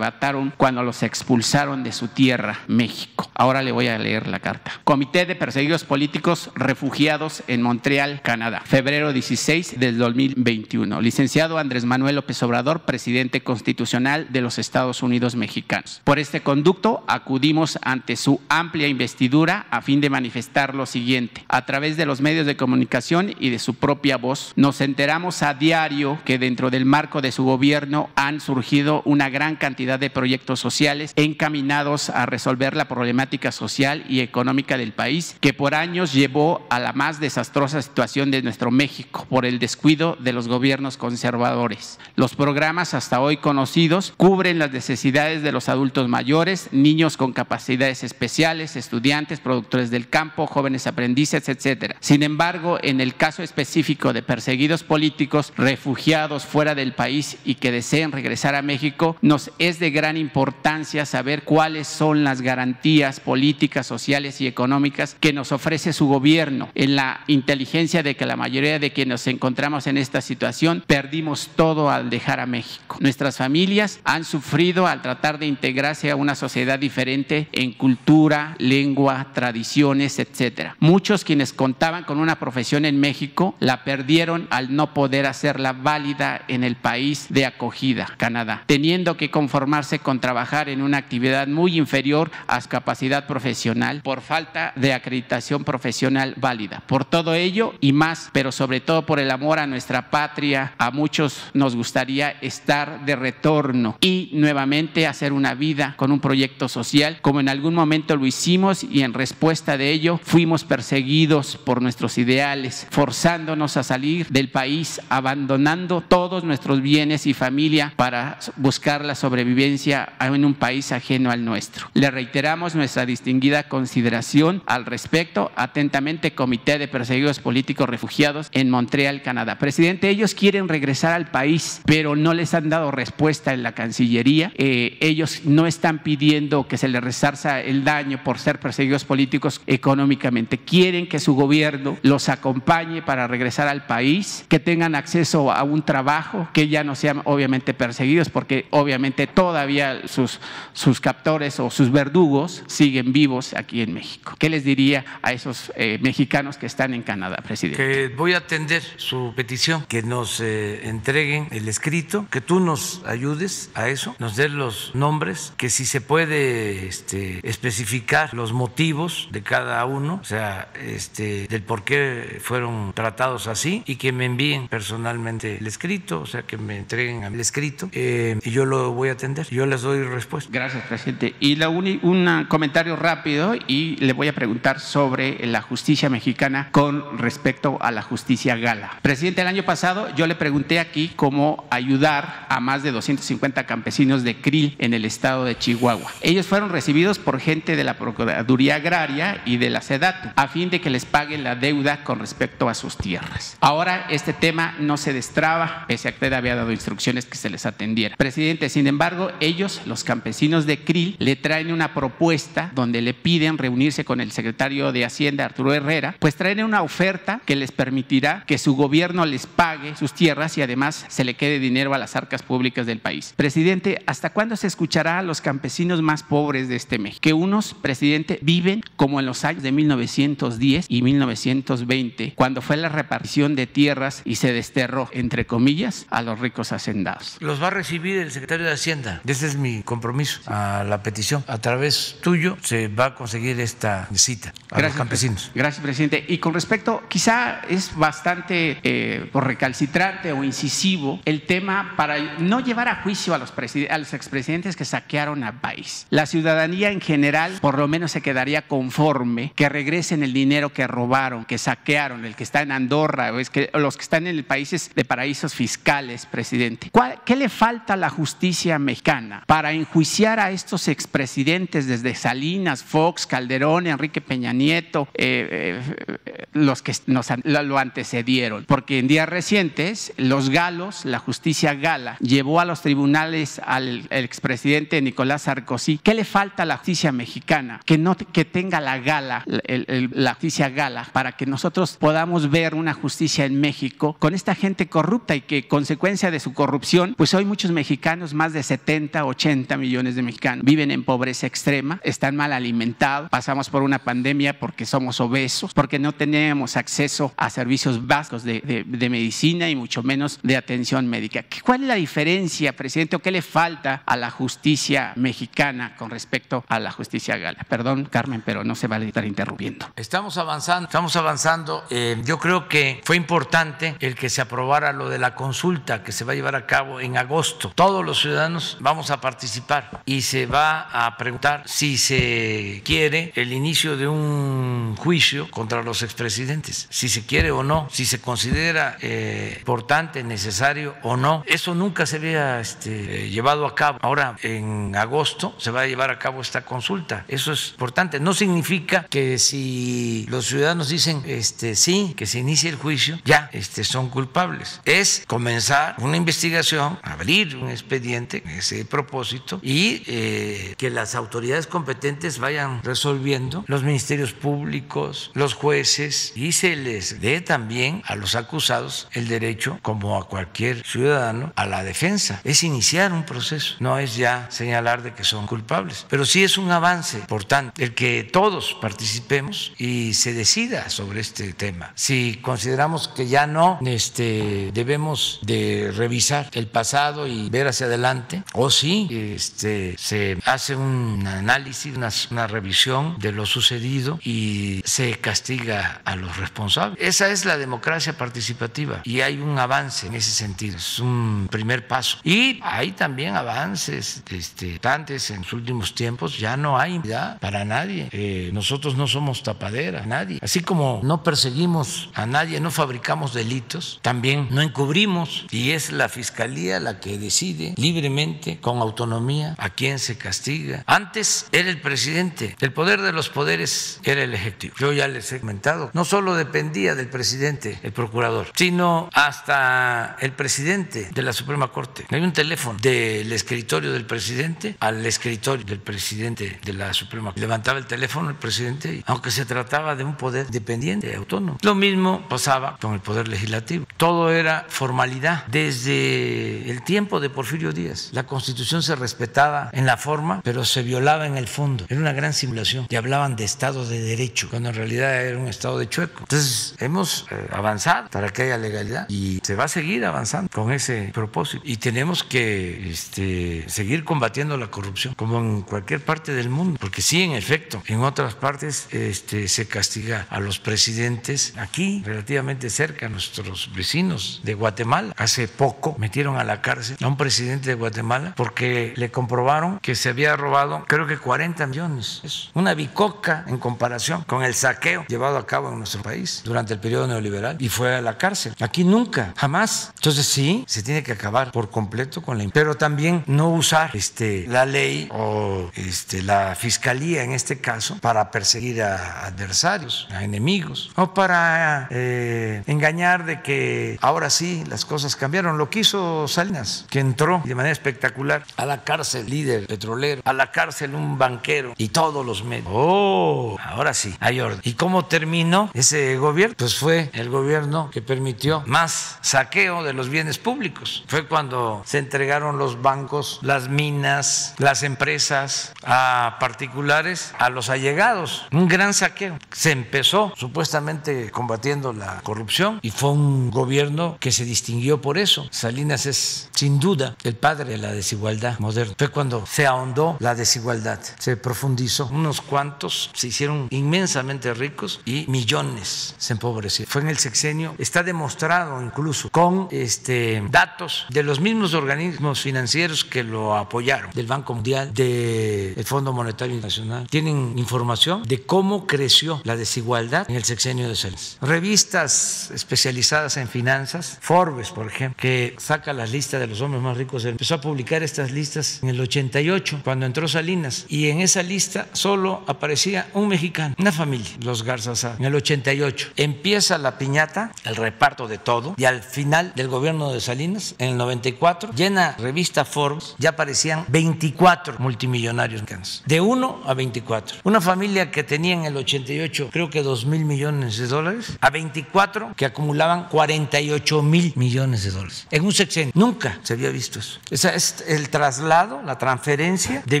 cuando los expulsaron de su tierra, México. Ahora le voy a leer la carta. Comité de Perseguidos Políticos Refugiados en Montreal, Canadá, febrero 16 del 2021. Licenciado Andrés Manuel López Obrador, presidente constitucional de los Estados Unidos mexicanos. Por este conducto acudimos ante su amplia investidura a fin de manifestar lo siguiente. A través de los medios de comunicación y de su propia voz, nos enteramos a diario que dentro del marco de su gobierno han surgido una gran cantidad de proyectos sociales encaminados a resolver la problemática social y económica del país que por años llevó a la más desastrosa situación de nuestro México por el descuido de los gobiernos conservadores. Los programas hasta hoy conocidos cubren las necesidades de los adultos mayores, niños con capacidades especiales, estudiantes, productores del campo, jóvenes aprendices, etcétera. Sin embargo, en el caso específico de perseguidos políticos, refugiados fuera del país y que deseen regresar a México, nos es de gran importancia saber cuáles son las garantías políticas, sociales y económicas que nos ofrece su gobierno en la inteligencia de que la mayoría de quienes nos encontramos en esta situación perdimos todo al dejar a México. Nuestras familias han sufrido al tratar de integrarse a una sociedad diferente en cultura, lengua, tradiciones, etcétera. Muchos quienes contaban con una profesión en México la perdieron al no poder hacerla válida en el país de acogida, Canadá, teniendo que conformarse con trabajar en una actividad muy inferior a su capacidad profesional por falta de acreditación profesional válida. Por todo ello y más, pero sobre todo por el amor a nuestra patria, a muchos nos gustaría estar de retorno y nuevamente hacer una vida con un proyecto social, como en algún momento lo hicimos y en respuesta de ello fuimos perseguidos por nuestros ideales, forzándonos a salir del país, abandonando todos nuestros bienes y familia para buscar la sobrevivencia en un país ajeno al nuestro. Le reiteramos nuestra distinguida consideración al respecto. Atentamente, Comité de Perseguidos Políticos Refugiados en Montreal, Canadá. Presidente, ellos quieren regresar al país, pero no les han dado respuesta en la Cancillería. Eh, ellos no están pidiendo que se les resarza el daño por ser perseguidos políticos económicamente. Quieren que su gobierno los acompañe para regresar al país, que tengan acceso a un trabajo, que ya no sean obviamente perseguidos, porque obviamente todavía sus, sus captores o sus verdugos siguen vivos aquí en México. ¿Qué les diría a esos eh, mexicanos que están en Canadá, presidente? Que voy a atender su petición, que nos eh, entreguen el escrito, que tú nos ayudes a eso, nos den los nombres, que si se puede este, especificar los motivos de cada uno, o sea, este, del por qué fueron tratados así, y que me envíen personalmente el escrito, o sea, que me entreguen el escrito, eh, y yo lo voy a atender, les doy respuesta. Gracias, presidente. Y la un comentario rápido, y le voy a preguntar sobre la justicia mexicana con respecto a la justicia gala. Presidente, el año pasado yo le pregunté aquí cómo ayudar a más de 250 campesinos de Krill en el estado de Chihuahua. Ellos fueron recibidos por gente de la Procuraduría Agraria y de la SEDATU a fin de que les paguen la deuda con respecto a sus tierras. Ahora este tema no se destraba, pese a que había dado instrucciones que se les atendiera. Presidente, sin embargo, ellos, los campesinos de Krill, le traen una propuesta donde le piden reunirse con el secretario de Hacienda, Arturo Herrera, pues traen una oferta que les permitirá que su gobierno les pague sus tierras y además se le quede dinero a las arcas públicas del país. Presidente, ¿hasta cuándo se escuchará a los campesinos más pobres de este México? Que unos, presidente, viven como en los años de 1910 y 1920, cuando fue la repartición de tierras y se desterró, entre comillas, a los ricos hacendados. Los va a recibir el secretario de Hacienda. Ese es mi compromiso a la petición. A través tuyo se va a conseguir esta cita a Gracias, los campesinos. Gracias, presidente. Y con respecto, quizá es bastante eh, por recalcitrante o incisivo el tema para no llevar a juicio a los, a los expresidentes que saquearon al país. La ciudadanía en general por lo menos se quedaría conforme que regresen el dinero que robaron, que saquearon, el que está en Andorra, o es que, los que están en países de paraísos fiscales, presidente. ¿Qué le falta a la justicia mexicana para enjuiciar a estos expresidentes desde Salinas, Fox, Calderón, Enrique Peña Nieto, eh, eh, los que nos, lo antecedieron? Porque en días recientes, los galos, la justicia gala, llevó a los tribunales al expresidente Nicolás Sarkozy. ¿Qué le falta a la justicia mexicana? Que, no, que tenga la gala, la justicia gala, para que nosotros podamos ver una justicia en México con esta gente corrupta y que consecuencia de su corrupción, pues hoy muchos mexicanos, más de 70, 80 millones de mexicanos, viven en pobreza extrema, están mal alimentados, pasamos por una pandemia porque somos obesos, porque no tenemos acceso a servicios básicos de, de medicina y mucho menos de atención médica. ¿Cuál es la diferencia, presidente, o qué le falta a la justicia mexicana con respecto a la justicia gala? Perdón, Carmen, pero no se vale estar interrumpiendo. Estamos avanzando, estamos avanzando. Eh, yo creo que fue importante el que se aprobara lo de la consulta que se va a llevar a cabo en agosto. Todos los ciudadanos vamos a participar y se va a preguntar si se quiere el inicio de un juicio contra los expresidentes, si se quiere o no, si se considera eh, importante, necesario o no. Eso nunca se había este, llevado a cabo. Ahora, en agosto, se va a llevar a cabo esta consulta. Eso es importante. No significa que si los ciudadanos dicen este, sí, que se inicie el juicio, ya este, son culpables. Es comenzar una investigación, abrir un expediente en ese propósito y eh, que las autoridades competentes vayan resolviendo, los ministerios públicos, los jueces, y se les dé también a los acusados el derecho, como a cualquier ciudadano, a la defensa. Es iniciar un proceso, no es ya señalar de que son culpables, pero sí es un avance importante el que todos participemos y se decida sobre este tema. Si consideramos que ya no este, debemos de revisar el pasado y ver hacia adelante, o si este, se hace un análisis, una, una revisión de lo sucedido y se castiga a los responsables. Esa es la democracia participativa y hay un avance en ese sentido, es un primer paso. Y hay también avances, este, antes en los últimos tiempos ya no hay impunidad para nadie. Eh, nosotros no somos tapadera, nadie. Así como no perseguimos a nadie, no fabricamos delitos, también no encubrimos y es la fiscalía la que decide libremente, con autonomía, a quién se castiga. Antes era el presidente, el poder de los poderes era el ejecutivo. Yo ya les he comentado, no solo dependía del presidente, el procurador, sino hasta el presidente de la Suprema Corte. Hay un teléfono del escritorio del presidente al escritorio del presidente de la Suprema Corte. Levantaba el teléfono el presidente, aunque se trataba de un poder dependiente, autónomo. Lo mismo pasaba con el poder legislativo. Todo era formalidad. Desde el tiempo de Porfirio Díaz, la constitución se respetaba en la forma, pero se violaba en el fondo. Era una gran simulación. Y hablaban de Estado de Derecho, cuando en realidad era un Estado de chueco. Entonces, hemos eh, avanzado para que haya legalidad y se va a seguir avanzando con ese propósito. Y tenemos que este, seguir combatiendo la corrupción, como en cualquier parte del mundo, porque sí, en efecto, en otras partes este, se castiga a los presidentes. Aquí, relativamente cerca, nuestros vecinos de Guatemala, hace poco metieron a la cárcel a un presidente de Guatemala porque le comprobaron que se había robado, creo que 40 millones. Es una bicoca en comparación con el saqueo llevado a cabo en nuestro país durante el periodo neoliberal y fue a la cárcel. Aquí nunca, jamás. Entonces sí, se tiene que acabar por completo con la pero también no usar este, la ley o este, la fiscalía en este caso para perseguir a adversarios, a enemigos o para eh, engañar de que ahora sí las cosas cambiaron. Lo quiso Salinas, que entró de manera espectacular a la cárcel líder petrolero, a la cárcel un banquero y todos los medios. Oh, ahora sí, hay orden. ¿Y cómo terminó ese gobierno? Pues fue el gobierno que permitió más saqueo de los bienes públicos. Fue cuando se entregaron los bancos, las minas, las empresas a particulares, a los allegados. Un gran saqueo. Se empezó supuestamente combatiendo la corrupción y fue un gobierno que se distinguió por eso. Salinas es sin duda el padre de la desigualdad moderna. Fue cuando se ahondó la desigualdad, se profundizó. Unos cuantos se hicieron inmensamente ricos y millones se empobrecieron. Fue en el sexenio, está demostrado incluso con este, datos de los mismos organismos financieros que lo apoyaron, del Banco Mundial, del Fondo Monetario Internacional. Tienen información de cómo creció la desigualdad en el sexenio de Salinas. Revistas especializadas en finanzas, Forbes, por ejemplo, que saca las listas de los hombres más ricos, empezó a publicar estas listas en el 88, cuando entró Salinas, y en esa lista solo aparecía un mexicano, una familia, los Garza en el 88. Empieza la piñata, el reparto de todo, y al final del gobierno de Salinas, en el 94, llena revista Forbes, ya aparecían 24 multimillonarios mexicanos, de 1 a 24. Una familia que tenía en el 88, creo que 2 mil millones de dólares, a 24 que acumulaban 48 mil millones de dólares. En un sexenio, nunca se había visto eso. Esa es el traslado, la transferencia de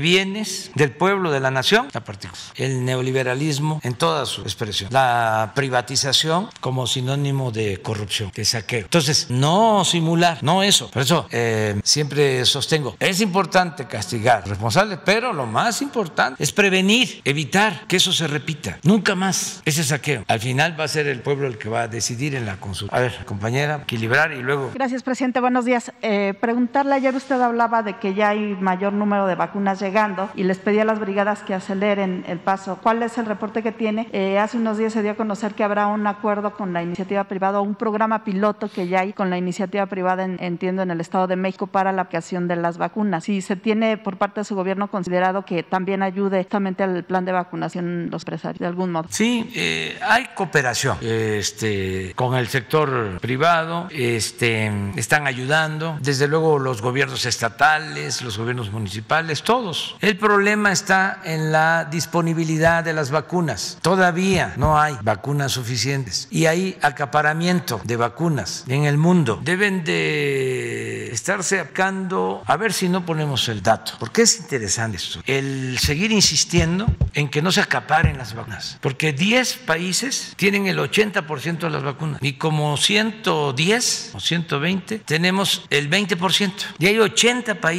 bienes del pueblo, de la nación, a partir el neoliberalismo en toda su expresión, la privatización como sinónimo de corrupción, de saqueo. Entonces, no simular, no eso. Por eso eh, siempre sostengo, es importante castigar responsables, pero lo más importante es prevenir, evitar que eso se repita. Nunca más ese saqueo. Al final va a ser el pueblo el que va a decidir en la consulta. A ver, compañera, equilibrar y luego... Gracias, presidente. Buenos días. Eh, preguntarle, ayer usted hablaba de que ya hay mayor número de vacunas llegando y les pedía a las brigadas que aceleren el paso. ¿Cuál es el reporte que tiene? Eh, hace unos días se dio a conocer que habrá un acuerdo con la iniciativa privada, un programa piloto que ya hay con la iniciativa privada, entiendo, en el Estado de México para la aplicación de las vacunas. Si se tiene por parte de su gobierno considerado que también ayude justamente al plan de vacunación los empresarios, de algún modo. Sí, eh, hay cooperación este, con el sector privado, este, están ayudando, desde luego los gobiernos estatales, los gobiernos municipales, todos. El problema está en la disponibilidad de las vacunas. Todavía no hay vacunas suficientes y hay acaparamiento de vacunas en el mundo. Deben de estarse aplicando, a ver si no ponemos el dato, porque es interesante esto, el seguir insistiendo en que no se acaparen las vacunas, porque 10 países tienen el 80% de las vacunas y como 110 o 120 tenemos el 20% y hay 80 países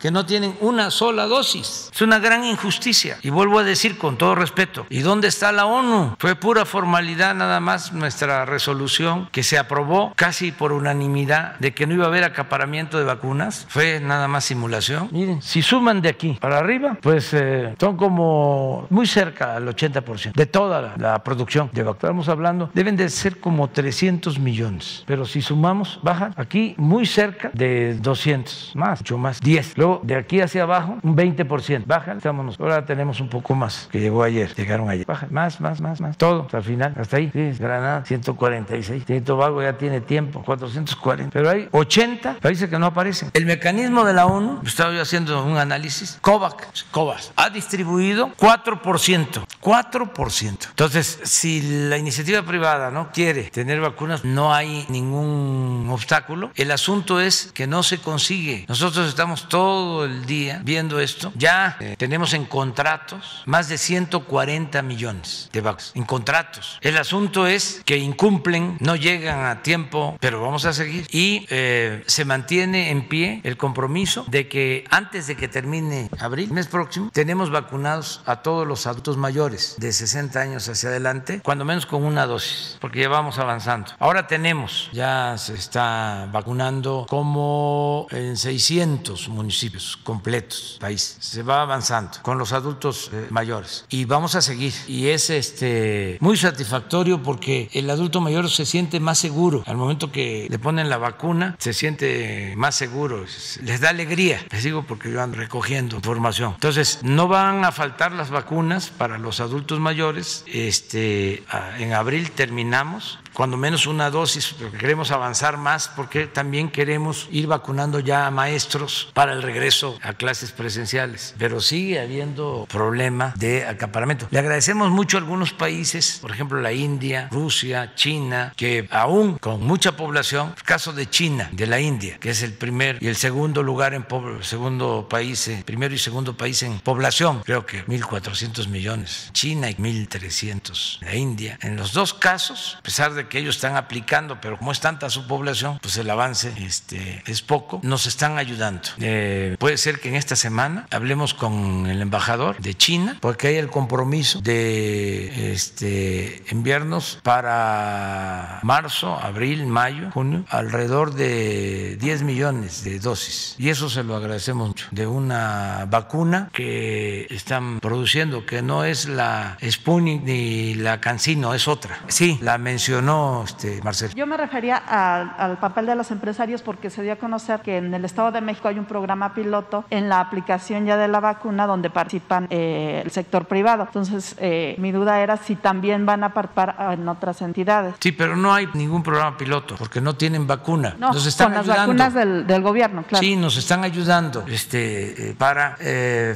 que no tienen una sola dosis. Es una gran injusticia y vuelvo a decir con todo respeto, ¿y dónde está la ONU? Fue pura formalidad nada más nuestra resolución que se aprobó casi por unanimidad de que no iba a haber acaparamiento de vacunas, fue nada más simulación. Miren, si suman de aquí para arriba, pues eh, son como muy cerca al 80% de toda la, producción de vacunas. Estamos hablando, deben de ser como 300 millones, pero si sumamos, bajan aquí muy cerca de 200, más, mucho más, 10. Luego de aquí hacia abajo, un 20%, bajan, estamos, ahora tenemos un poco más que llegó ayer, llegaron ayer, bajan, más, más, más, más, todo, hasta el final, hasta ahí, sí, Granada, 146, Tinto Vago ya tiene tiempo, 440, pero hay 80 países que no aparecen. El mecanismo de la ONU, estaba yo haciendo un análisis, COVAX, COVAX ha distribuido 4%, 4%. Entonces, si la iniciativa privada no quiere tener vacunas, no hay ningún obstáculo. El asunto es que no se consigue. Nosotros estamos todo el día viendo esto. Ya eh, tenemos en contratos más de 140 millones de vacunas. En contratos. El asunto es que incumplen, no llegan a tiempo, pero vamos a seguir. Y eh, se mantiene en pie el compromiso de que antes de que termine abril, mes próximo, tenemos vacunados a todos los adultos mayores de 60 años hacia adelante, cuando menos con una dosis, porque ya vamos avanzando. Ahora tenemos, ya se está vacunando como en 600 municipios completos, país. Se va avanzando con los adultos eh, mayores y vamos a seguir. Y es este muy satisfactorio porque el adulto mayor se siente más seguro al momento que le ponen la vacuna, se siente más seguro, les da alegría. Les digo porque yo ando recogiendo información. Entonces, no van a faltar las vacunas para los adultos mayores. Este, en abril terminamos cuando menos una dosis, porque queremos avanzar más, porque también queremos ir vacunando ya a maestros para el regreso a clases presenciales. Pero sigue habiendo problema de acaparamiento. Le agradecemos mucho a algunos países, por ejemplo la India, Rusia, China, que aún con mucha población, el caso de China, de la India, que es el primer y el segundo lugar en segundo país, primero y segundo país en población, creo que 1.400 millones. China y 1.300. La India. En los dos casos, a pesar de que ellos están aplicando, pero como es tanta su población, pues el avance este, es poco, nos están ayudando. Eh, puede ser que en esta semana hablemos con el embajador de China, porque hay el compromiso de este, enviarnos para marzo, abril, mayo, junio, alrededor de 10 millones de dosis. Y eso se lo agradecemos mucho, de una vacuna que están produciendo, que no es la Sputnik ni la Cancino, es otra. Sí, la mencionó este, Marcelo. Yo me refería al papel de los empresarios porque se dio a conocer que en el Estado de México hay un programa piloto en la aplicación ya de la vacuna donde participan eh, el sector privado. Entonces, eh, mi duda era si también van a participar en otras entidades. Sí, pero no hay ningún programa piloto porque no tienen vacuna. No, nos están con las vacunas del, gobierno, claro. Sí, nos están ayudando este, eh, para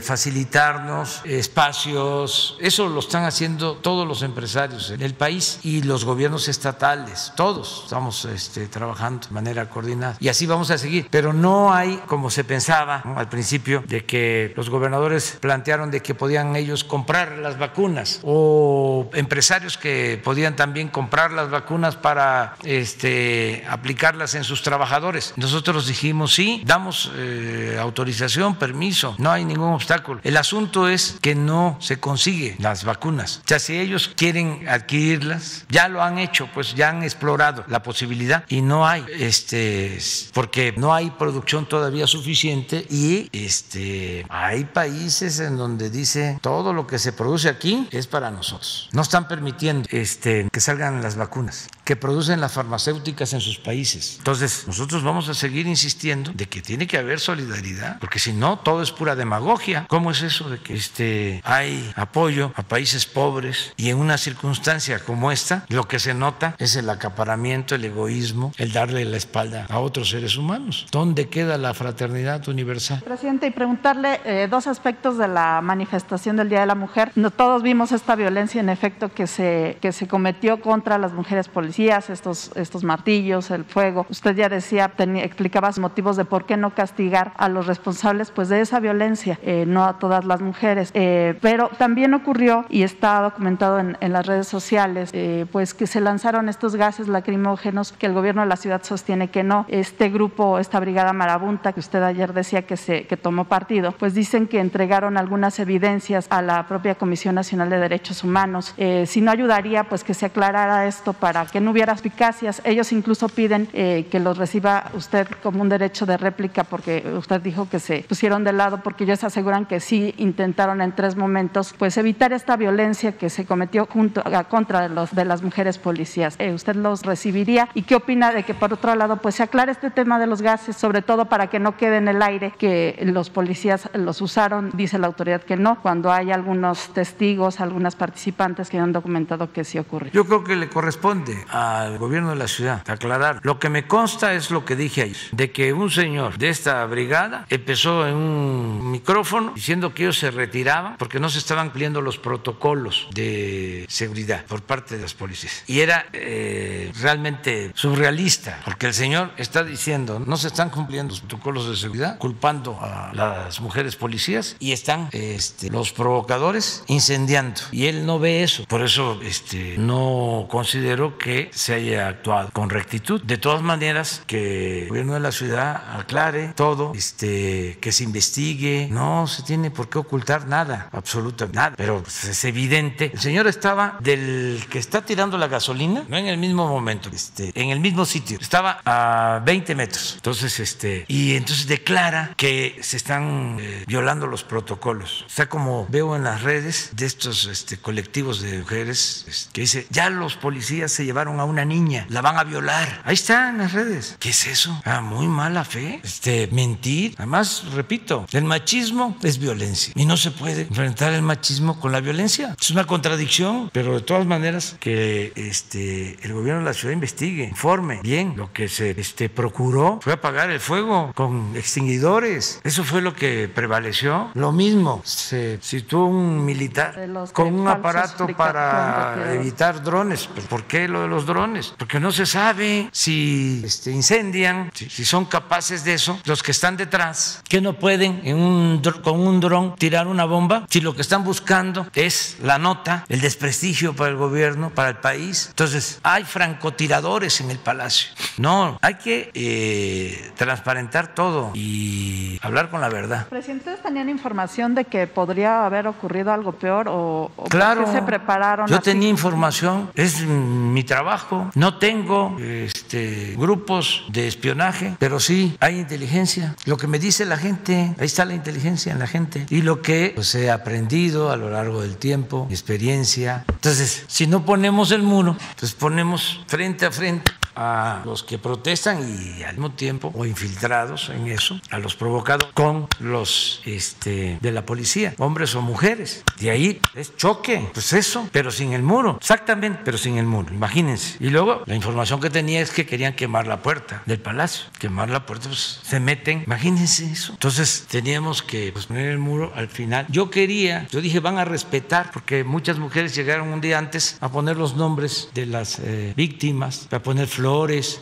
facilitarnos espacios. Eso lo están haciendo todos los empresarios en el país y los gobiernos estatales todos estamos este, trabajando de manera coordinada y así vamos a seguir. Pero no hay, como se pensaba al principio, de que los gobernadores plantearon de que podían ellos comprar las vacunas o empresarios que podían también comprar las vacunas para este, aplicarlas en sus trabajadores. Nosotros dijimos sí, damos eh, autorización, permiso, no hay ningún obstáculo. El asunto es que no se consigue las vacunas. O sea, si ellos quieren adquirirlas, ya lo han hecho, pues ya han explorado la posibilidad y no hay, este, porque no hay producción todavía suficiente y este, hay países en donde dice todo lo que se produce aquí es para nosotros. No están permitiendo este, que salgan las vacunas. que producen las farmacéuticas en sus países. Entonces, nosotros vamos a seguir insistiendo de que tiene que haber solidaridad, porque si no, todo es pura demagogia. ¿Cómo es eso de que este, hay apoyo a países pobres y en una circunstancia como esta, lo que se nota es el acaparamiento, el egoísmo, el darle la espalda a otros seres humanos? ¿Dónde queda la fraternidad universal? Presidente, y preguntarle eh, dos aspectos de la manifestación del Día de la Mujer. Todos vimos esta violencia en efecto que se, que se cometió contra las mujeres policías, estos, estos martillos, el fuego. Usted ya decía, explicaba motivos de por qué no castigar a los responsables pues, de esa violencia, eh, no a todas las mujeres. Eh, pero también ocurrió, y está documentado en, en las redes sociales, eh, pues que se lanzaron estos gases lacrimógenos que el gobierno de la ciudad sostiene que no. Este grupo, esta brigada marabunta que usted ayer decía que, se, que tomó partido, pues dicen que entregaron algunas evidencias a la propia Comisión Nacional de Derechos Humanos. Eh, si no ayudaría, pues que se aclarara esto para que no hubiera eficacias. Ellos incluso piden eh, que los reciba usted como un derecho de réplica, porque usted dijo que se pusieron de lado, porque ellos aseguran que sí intentaron en tres momentos, pues evitar esta violencia que se cometió junto a contra de, los, de las mujeres policías. Eh, ¿Usted los recibiría? ¿Y qué opina de que por otro lado, pues se aclare este tema de los gases, sobre todo para que no quede en el aire que los policías los usaron? Dice la autoridad que no, cuando hay algunos testigos, algunas participantes que han documentado que sí ocurre. Yo creo que le corresponde al gobierno de la ciudad aclarar. Lo que me consta es lo que dije ayer, de que un señor de esta brigada empezó en un micrófono diciendo que ellos se retiraban porque no se estaban cumpliendo los protocolos de seguridad por parte de las policías. Y era eh, realmente surrealista, porque el señor está diciendo no se están cumpliendo los protocolos de seguridad, culpando a las mujeres policías y están este, los provocadores incendiando. Y él no ve eso. Por eso este, no considero que se haya actuado con rectitud. De todas maneras, que el gobierno de la ciudad aclare todo, este, que se investigue. No se tiene por qué ocultar nada, absolutamente nada. Pero pues, es evidente. El señor estaba del que está tirando la gasolina, no en el mismo momento, este, en el mismo sitio. Estaba a 20 metros. Entonces, este, y entonces declara que se están eh, violando los protocolos. Sea, como veo en las redes de estos este, colectivos de mujeres este, que dice, ya los policías se llevaron a una niña, la van a violar. Ahí está en las redes. ¿Qué es eso? Ah, muy mala fe. Este, mentir. Además, repito, el machismo es violencia y no se puede enfrentar el machismo con la violencia. Es una contradicción, pero de todas maneras que este, el gobierno de la ciudad investigue, informe bien. Lo que se este, procuró fue apagar el fuego con extinguidores. Eso fue lo que prevaleció. Lo mismo, se situó un militar con un aparato para evitar drones. ¿Pero ¿Por qué lo de los drones? Porque no se sabe si este, incendian, si, si, son capaces de eso. Los que están detrás, que no pueden en un, con un dron tirar una bomba, si lo que están buscando es la nota, el desprestigio para el gobierno, para el país. Entonces, hay francotiradores en el palacio. No, hay que eh, transparentar todo y hablar con la verdad. Presidente, ¿ustedes tenían información de que podría haber ocurrido algo peor o, o claro, se prepararon? Yo así? tenía información, es mi trabajo. No tengo este, grupos de espionaje, pero sí hay inteligencia. Lo que me dice la gente, ahí está la inteligencia en la gente. Y lo que pues, he aprendido a lo largo del tiempo, mi experiencia. Entonces, si no ponemos el muro, pues ponemos frente a frente a los que protestan y al mismo tiempo o infiltrados en eso, a los provocados con los este, de la policía, hombres o mujeres. De ahí es choque, pues eso, pero sin el muro, exactamente, pero sin el muro, imagínense. Y luego la información que tenía es que querían quemar la puerta del palacio, quemar la puerta, pues se meten, imagínense eso. Entonces teníamos que pues, poner el muro al final. Yo quería, yo dije, van a respetar, porque muchas mujeres llegaron un día antes a poner los nombres de las eh, víctimas, a poner flores.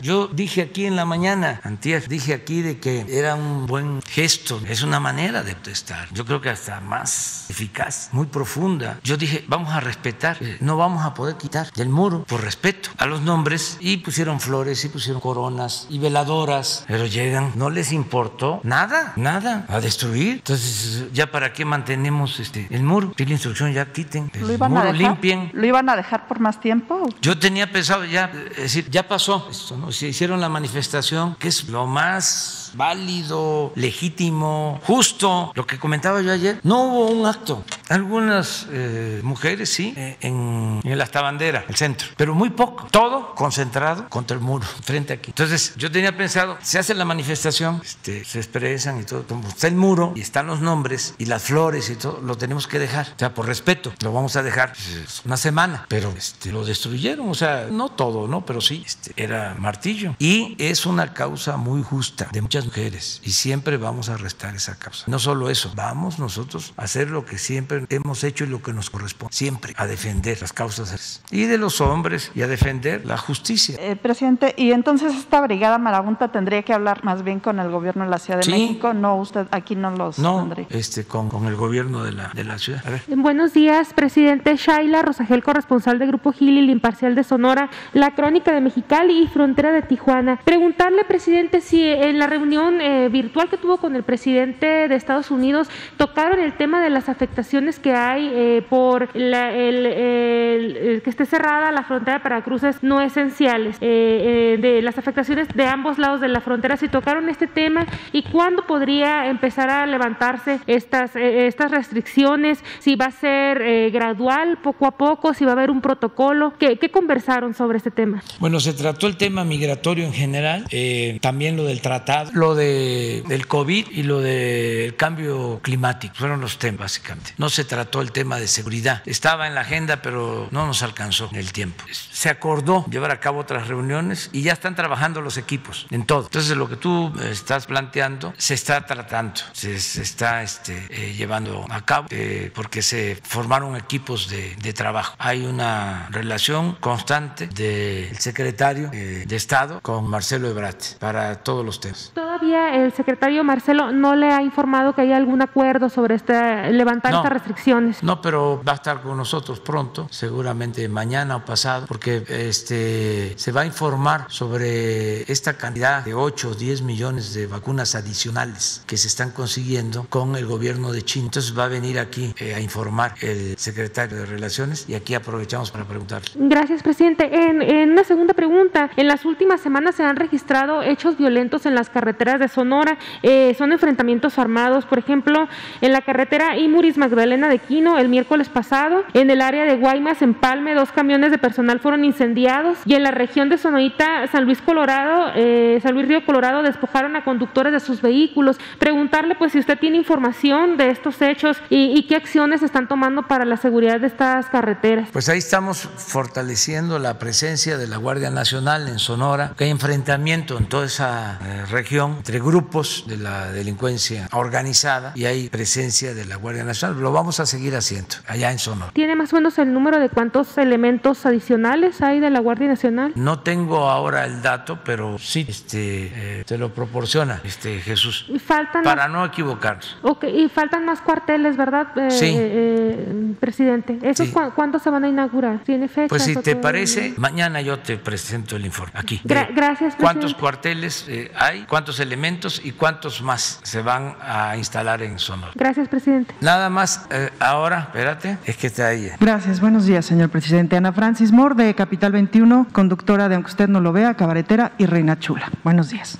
Yo dije aquí en la mañana, antier, dije aquí de que era un buen gesto, es una manera de protestar. Yo creo que hasta más eficaz, muy profunda. Yo dije, vamos a respetar, eh, no vamos a poder quitar del muro por respeto a los nombres y pusieron flores y pusieron coronas y veladoras, pero llegan, no les importó nada, nada, a destruir. Entonces, ¿ya para qué mantenemos este, el muro? Tiene instrucción, ya quiten el ¿Lo iban, muro, a dejar, limpien. ¿Lo iban a dejar por más tiempo? Yo tenía pensado ya, es decir, ya pasó esto, ¿no? Se hicieron la manifestación, que es lo más válido, legítimo, justo. Lo que comentaba yo ayer, no hubo un acto. Algunas eh, mujeres sí, eh, en, en el el centro, pero muy poco. Todo concentrado contra el muro, frente aquí. Entonces, yo tenía pensado, se hace la manifestación, este, se expresan y todo, como está el muro y están los nombres y las flores y todo, lo tenemos que dejar. O sea, por respeto, lo vamos a dejar pues, una semana, pero este, lo destruyeron. O sea, no todo, ¿no? Pero sí, este, era martillo. Y es una causa muy justa de muchas mujeres y siempre vamos a restar esa causa. No solo eso, vamos nosotros a hacer lo que siempre hemos hecho y lo que nos corresponde, siempre a defender las causas y de los hombres y a defender la justicia. Eh, presidente, y entonces esta brigada marabunta tendría que hablar más bien con el gobierno de la Ciudad de Sí. México, no usted aquí no los No, tendría. este, con, con el gobierno de la, de la ciudad. A ver. Buenos días, presidente Shaila Rosagel, corresponsal de Grupo Gil y el Imparcial de Sonora, La Crónica de Mexicali y Frontera de Tijuana. Preguntarle, presidente, si en la reunión eh, virtual que tuvo con el presidente de Estados Unidos tocaron el tema de las afectaciones que hay eh, por la- el, que esté cerrada la frontera para cruces no esenciales, eh, eh, de las afectaciones de ambos lados de la frontera, si tocaron este tema y cuándo podría empezar a levantarse estas, eh, estas restricciones, si va a ser eh, gradual, poco a poco, si va a haber un protocolo. ¿Qué, qué conversaron sobre este tema? Bueno, se trató el tema migratorio en general, también lo del tratado, lo de, del COVID y lo del cambio climático. Fueron los temas, básicamente. No se trató el tema de seguridad. Estaba en la agenda, pero no nos alcanzó el tiempo. Se acordó llevar a cabo otras reuniones y ya están trabajando los equipos en todo. Entonces, lo que tú eh, estás planteando se está tratando, se, está este, eh, llevando a cabo, eh, porque se formaron equipos de, trabajo. Hay una relación constante del secretario de Estado con Marcelo Ebrard para todos los temas. Todavía el secretario Marcelo no le ha informado que haya algún acuerdo sobre este, levantar No. estas restricciones. No, pero va a estar con nosotros pronto, seguramente mañana o pasado, porque este se va a informar sobre esta cantidad de 8 o 10 millones de vacunas adicionales que se están consiguiendo con el gobierno de China. Entonces va a venir aquí eh, a informar el secretario de Relaciones y aquí aprovechamos para preguntarle. Gracias, presidente. En, en una segunda pregunta, en las últimas semanas se han registrado hechos violentos en las carreteras de Sonora. Eh, son enfrentamientos armados, por ejemplo, en la carretera Imuris Magdalena de Quino el miércoles pasado, en el área de Guaymas, en Palme, dos camiones de personal fueron incendiados y en la región de Sonoita, San Luis Colorado, eh, San Luis Río Colorado, despojaron a conductores de sus vehículos. Preguntarle, pues, si usted tiene información de estos hechos y, y qué acciones están tomando para la seguridad de estas carreteras. Pues ahí estamos fortaleciendo la presencia de la Guardia Nacional en Sonora, que hay enfrentamiento en toda esa eh, región entre grupos de la delincuencia organizada y hay presencia de la Guardia Nacional. Lo vamos a seguir haciendo allá en Sonora. ¿Tiene más o menos el número de cuántos elementos adicionales hay de la Guardia Nacional? No tengo ahora el dato, pero sí, este, eh, te lo proporciona este Jesús, Y faltan para no equivocarnos. Ok, y faltan más cuarteles, ¿verdad, eh, Sí. eh, presidente? ¿Esos Sí. cuándo se van a inaugurar? ¿Tiene fecha? Pues si te parece, mañana yo te presento el informe aquí. Gra- gracias, ¿Cuántos presidente. cuarteles eh, hay? ¿Cuántos elementos? ¿Y cuántos más se van a instalar en Sonora? Gracias, presidente. Nada más, eh, ahora, espérate, es que está ahí. Gracias, buenos días, señor presidente. Ana Francis Moore, de Capital 21, conductora de Aunque usted no lo vea, cabaretera y reina chula. Buenos días.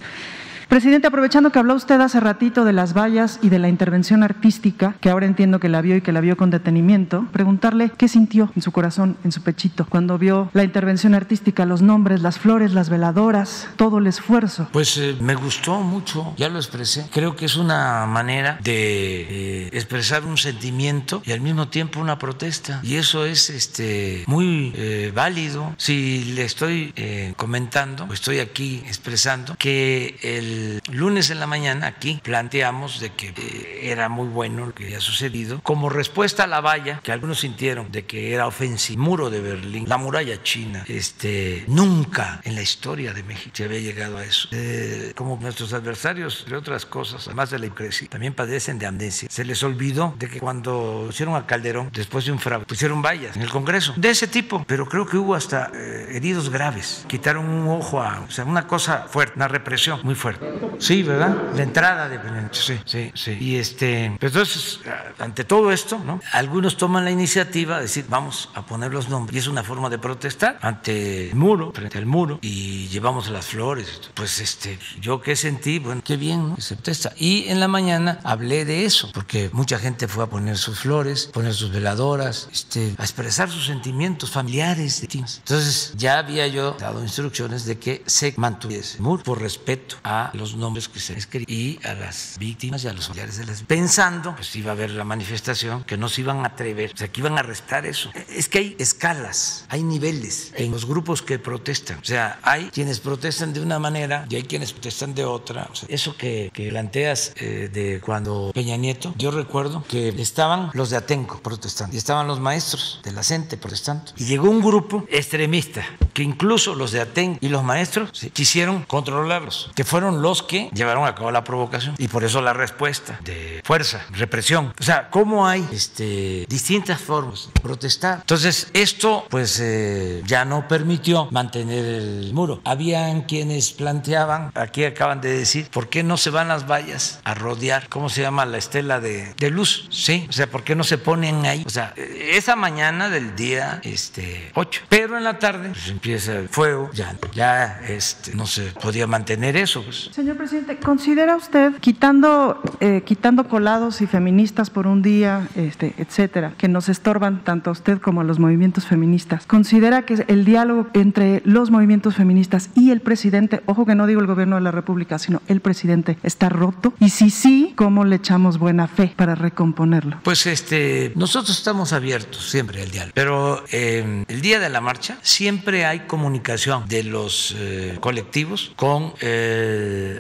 Presidente, aprovechando que habló usted hace ratito de las vallas y de la intervención artística, que ahora entiendo que la vio y que la vio con detenimiento, preguntarle qué sintió en su corazón, en su pechito, cuando vio la intervención artística, los nombres, las flores, las veladoras, todo el esfuerzo. Pues eh, me gustó mucho, ya lo expresé. Creo que es una manera de eh, expresar un sentimiento y al mismo tiempo una protesta. Y eso es este, muy eh, válido. Si le estoy comentando, estoy aquí expresando, que el lunes en la mañana aquí planteamos de que eh, era muy bueno lo que había sucedido, como respuesta a la valla que algunos sintieron de que era ofensivo, muro de Berlín, la muralla china, este, nunca en la historia de México se había llegado a eso. Eh, como nuestros adversarios, entre otras cosas, además de la hipocresía, también padecen de amnesia. Se les olvidó de que cuando hicieron a Calderón, después de un fraude, pusieron vallas en el Congreso, de ese tipo, pero creo que hubo hasta eh, heridos graves, quitaron un ojo a, o sea, una cosa fuerte, una represión muy fuerte. Sí, ¿verdad? La entrada de sí, sí, sí. Y este, pues entonces, ante todo esto, ¿no? Algunos toman la iniciativa de decir, vamos a poner los nombres. Y es una forma de protestar ante el muro, frente al muro, y llevamos las flores. Pues este, yo que sentí, bueno, qué bien, ¿no? Se protesta. Y en la mañana hablé de eso, porque mucha gente fue a poner sus flores, poner sus veladoras, este, a expresar sus sentimientos familiares. Entonces, ya había yo dado instrucciones de que se mantuviese el muro por respeto a los nombres que se escribían y a las víctimas y a los familiares de las pensando pues iba a haber la manifestación que no se iban a atrever o sea que iban a arrestar eso. Es que hay escalas hay niveles en los grupos que protestan. O sea hay quienes protestan de una manera y hay quienes protestan de otra. Eso que, que planteas eh, de cuando Peña Nieto yo recuerdo que estaban los de Atenco protestando y estaban los maestros de la CENTE protestando. Y llegó un grupo extremista que incluso los de Atenco y los maestros quisieron controlarlos que fueron los que llevaron a cabo la provocación y por eso la respuesta de fuerza, represión. O sea, cómo hay este, distintas formas de protestar. Entonces, esto pues eh, ya no permitió mantener el muro. Habían quienes planteaban, aquí acaban de decir, ¿por qué no se van las vallas a rodear? ¿Cómo se llama la estela de, luz? Sí, o sea, ¿por qué no se ponen ahí? O sea, esa mañana del día este, 8, pero en la tarde pues, empieza el fuego, ya, ya este, no se podía mantener eso. Pues. Señor presidente, considera ¿Considera usted, quitando, eh, quitando colados y feministas por un día, este, etcétera, que nos estorban tanto a usted como a los movimientos feministas, considera que el diálogo entre los movimientos feministas y el presidente, ojo que no digo el gobierno de la República, sino el presidente, está roto? Y si sí, ¿cómo le echamos buena fe para recomponerlo? Pues este, nosotros estamos abiertos siempre al diálogo, pero eh, el día de la marcha siempre hay comunicación de los eh, colectivos con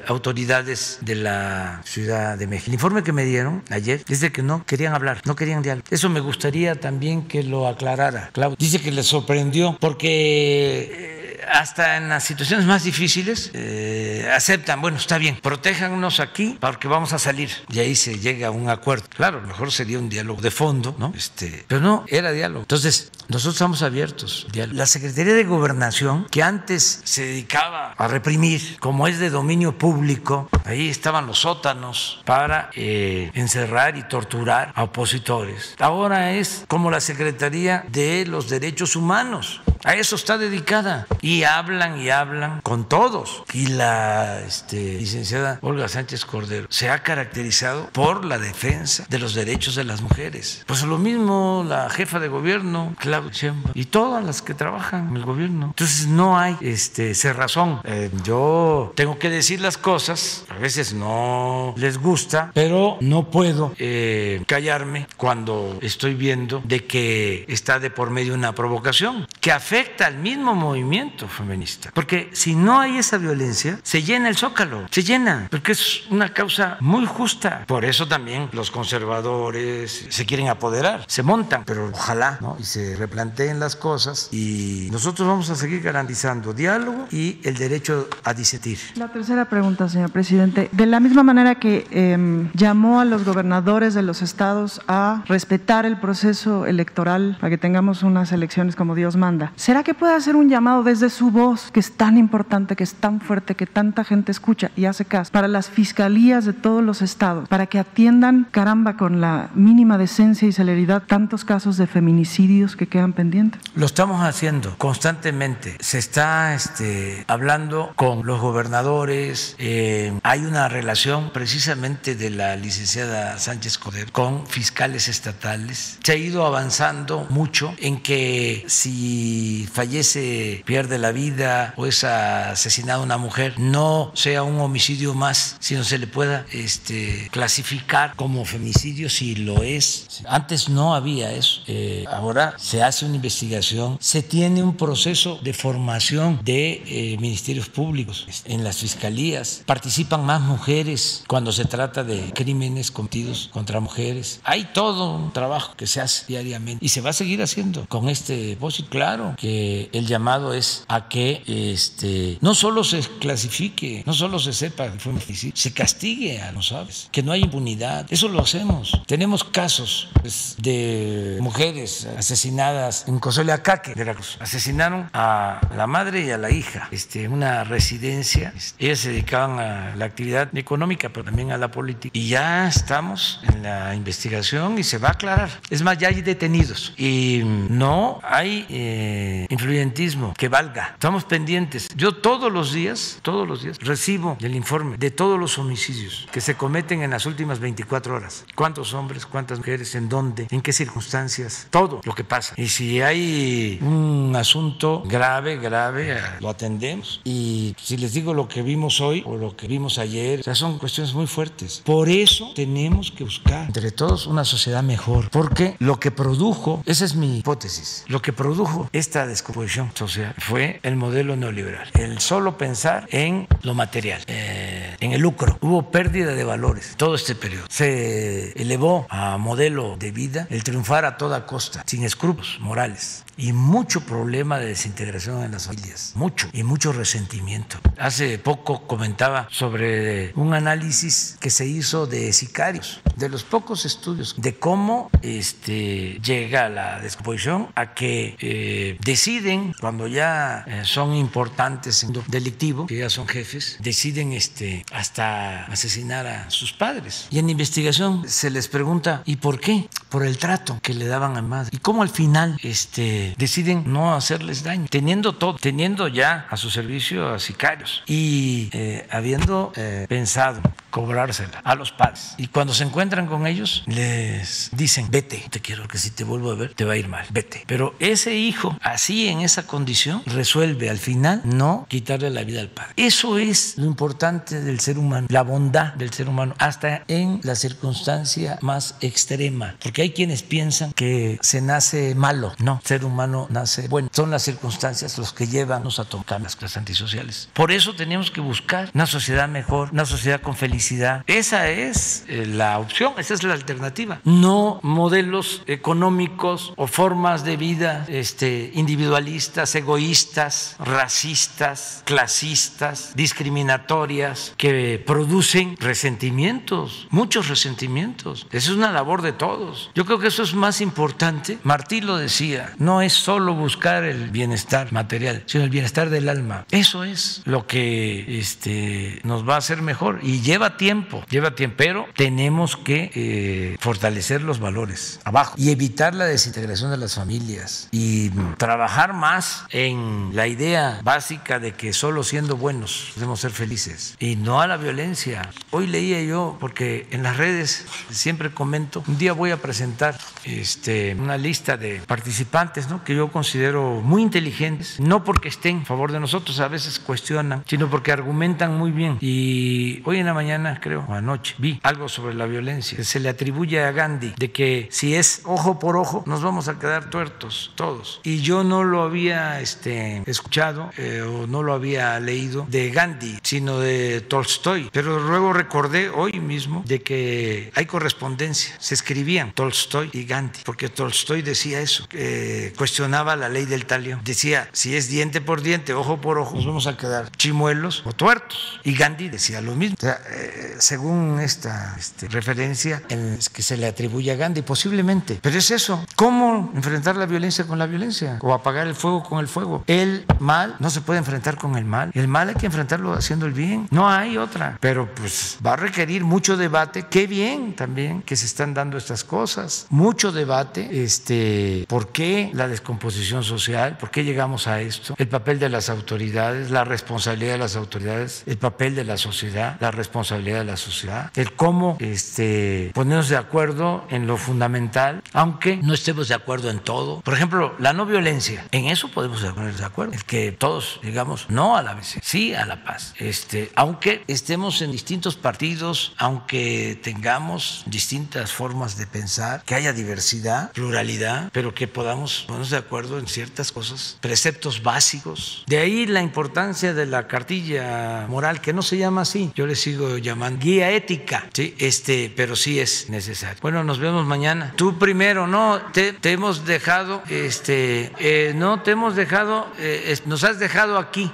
autoridades de la Ciudad de México. El informe que me dieron ayer es de que no querían hablar, no querían diálogo. Eso me gustaría también que lo aclarara. Claudio dice que le sorprendió porque hasta en las situaciones más difíciles eh, aceptan, bueno, está bien, protéjanos aquí porque vamos a salir. Y ahí se llega a un acuerdo. Claro, mejor sería un diálogo de fondo, ¿no? Este, pero no, era diálogo. Entonces, nosotros estamos abiertos. La Secretaría de Gobernación, que antes se dedicaba a reprimir, como es de dominio público, ahí estaban los sótanos para eh, encerrar y torturar a opositores. Ahora es como la Secretaría de los Derechos Humanos. A eso está dedicada. Y hablan y hablan con todos. Y la este, licenciada Olga Sánchez Cordero se ha caracterizado por la defensa de los derechos de las mujeres. Pues lo mismo la jefa de gobierno, Claudia Sheinbaum, y todas las que trabajan en el gobierno. Entonces no hay este, cerrazón. Eh, yo tengo que decir las cosas, a veces no les gusta, pero no puedo eh, callarme cuando estoy viendo de que está de por medio una provocación que afecta afecta al mismo movimiento feminista. Porque si no hay esa violencia, se llena el zócalo, se llena, porque es una causa muy justa. Por eso también los conservadores se quieren apoderar, se montan, pero ojalá ¿no? y se replanteen las cosas y nosotros vamos a seguir garantizando diálogo y el derecho a disentir. La tercera pregunta, señor presidente. De la misma manera que em, llamó a los gobernadores de los estados a respetar el proceso electoral para que tengamos unas elecciones como Dios manda, ¿Será que puede hacer un llamado desde su voz, que es tan importante, que es tan fuerte, que tanta gente escucha y hace caso, para las fiscalías de todos los estados, para que atiendan, caramba, con la mínima decencia y celeridad, tantos casos de feminicidios que quedan pendientes? Lo estamos haciendo constantemente. Se está este, hablando con los gobernadores. Eh, hay una relación precisamente de la licenciada Sánchez Coder con fiscales estatales. Se ha ido avanzando mucho en que si fallece, pierde la vida o es asesinada una mujer, no sea un homicidio más, sino se le pueda este, clasificar como femicidio si lo es. Antes no había eso. Eh, ahora se hace una investigación, se tiene un proceso de formación de eh, ministerios públicos en las fiscalías. Participan más mujeres cuando se trata de crímenes cometidos contra mujeres. Hay todo un trabajo que se hace diariamente y se va a seguir haciendo con este propósito, claro que el llamado es a que este, no solo se clasifique, no solo se sepa que fue homicidio, se castigue a los sabes, que no hay impunidad. Eso lo hacemos. Tenemos casos pues, de mujeres asesinadas en Cozoleacaque, Veracruz. Asesinaron a la madre y a la hija este, una residencia. Ellas se dedicaban a la actividad económica, pero también a la política. Y ya estamos en la investigación y se va a aclarar. Es más, ya hay detenidos y no hay eh, influyentismo que valga. Estamos pendientes. Yo todos los días, todos los días, recibo el informe de todos los homicidios que se cometen en las últimas 24 horas. ¿Cuántos hombres, cuántas mujeres, en dónde, en qué circunstancias? Todo lo que pasa. Y si hay un asunto grave, grave, lo atendemos. Y si les digo lo que vimos hoy o lo que vimos ayer, o son cuestiones muy fuertes. Por eso tenemos que buscar entre todos una sociedad mejor. Porque lo que produjo, esa es mi hipótesis, lo que produjo esta descomposición social fue el modelo neoliberal. El solo pensar en lo material, eh, en el lucro. Hubo pérdida de valores todo este periodo. Se elevó a modelo de vida el triunfar a toda costa, sin escrúpulos morales y mucho problema de desintegración en las familias, mucho y mucho resentimiento. Hace poco comentaba sobre un análisis que se hizo de sicarios, de los pocos estudios de cómo este, llega la descomposición a que eh, deciden cuando ya eh, son importantes en delictivo, que ya son jefes, deciden este, hasta asesinar a sus padres. Y en investigación se les pregunta ¿y por qué? Por el trato que le daban a madre y cómo al final este deciden no hacerles daño, teniendo todo, teniendo ya a su servicio a sicarios y eh, habiendo eh, pensado cobrársela a los padres. Y cuando se encuentran con ellos, les dicen, vete, te quiero que si te vuelvo a ver, te va a ir mal, vete. Pero ese hijo, así en esa condición, resuelve al final no quitarle la vida al padre. Eso es lo importante del ser humano, la bondad del ser humano, hasta en la circunstancia más extrema. Porque hay quienes piensan que se nace malo. No, ser humano nace bueno. Son las circunstancias los que llevan a tocar las clases antisociales. Por eso tenemos que buscar una sociedad mejor, una sociedad con felicidad. Esa es eh, la opción, esa es la alternativa. No modelos económicos o formas de vida este, individualistas, egoístas, racistas, clasistas, discriminatorias, que producen resentimientos, muchos resentimientos. Eso es una labor de todos. Yo creo que eso es más importante. Martí lo decía, no es solo buscar el bienestar material, sino el bienestar del alma. Eso es lo que este, nos va a hacer mejor y lleva tiempo, lleva tiempo, pero tenemos que eh, fortalecer los valores abajo y evitar la desintegración de las familias y trabajar más en la idea básica de que solo siendo buenos podemos ser felices y no a la violencia. Hoy leía yo, porque en las redes siempre comento, un día voy a presentar este, una lista de participantes ¿no? que yo considero muy inteligentes, no porque estén a favor de nosotros, a veces cuestionan, sino porque argumentan muy bien. Y hoy en la mañana, creo, o anoche, vi algo sobre la violencia se le atribuye a Gandhi, de que si es ojo por ojo, nos vamos a quedar tuertos todos. Y yo no lo había este, escuchado eh, o no lo había leído de Gandhi, sino de Tolstoy. Pero luego recordé hoy mismo de que hay correspondencia, se escribían Tolstoy y Gandhi, porque Tolstoy decía eso, que cuestionaba la ley del talio. Decía, si es diente por diente, ojo por ojo, nos vamos a quedar chimuelos o tuertos. Y Gandhi decía lo mismo. Eh, según esta este, referencia es que se le atribuye a Gandhi, posiblemente. Pero es eso. ¿Cómo enfrentar la violencia con la violencia? O apagar el fuego con el fuego. El mal no se puede enfrentar con el mal. El mal hay que enfrentarlo haciendo el bien. No hay otra. Pero pues va a requerir mucho debate. Qué bien también que se están dando estas cosas. Mucho debate. Este, ¿Por qué la descomposición social, por qué llegamos a esto, el papel de las autoridades, la responsabilidad de las autoridades, el papel de la sociedad, la responsabilidad de la sociedad, el cómo este, ponernos de acuerdo en lo fundamental, aunque no estemos de acuerdo en todo. Por ejemplo, la no violencia, en eso podemos poner de acuerdo, el que todos digamos no a la vez, sí a la paz, este, aunque estemos en distintos partidos, aunque tengamos distintas formas de pensar, que haya diversidad, pluralidad, pero que podamos ponernos de acuerdo en ciertas cosas, preceptos básicos. De ahí la importancia de la cartilla moral, que no se llama así, yo le sigo llamando guía ética, ¿sí? este, pero sí es necesario. Bueno, nos vemos mañana. Tú primero, no, te, hemos dejado, este, eh, no te hemos dejado, eh, nos has dejado aquí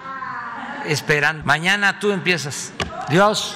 esperando. Mañana tú empiezas. Dios.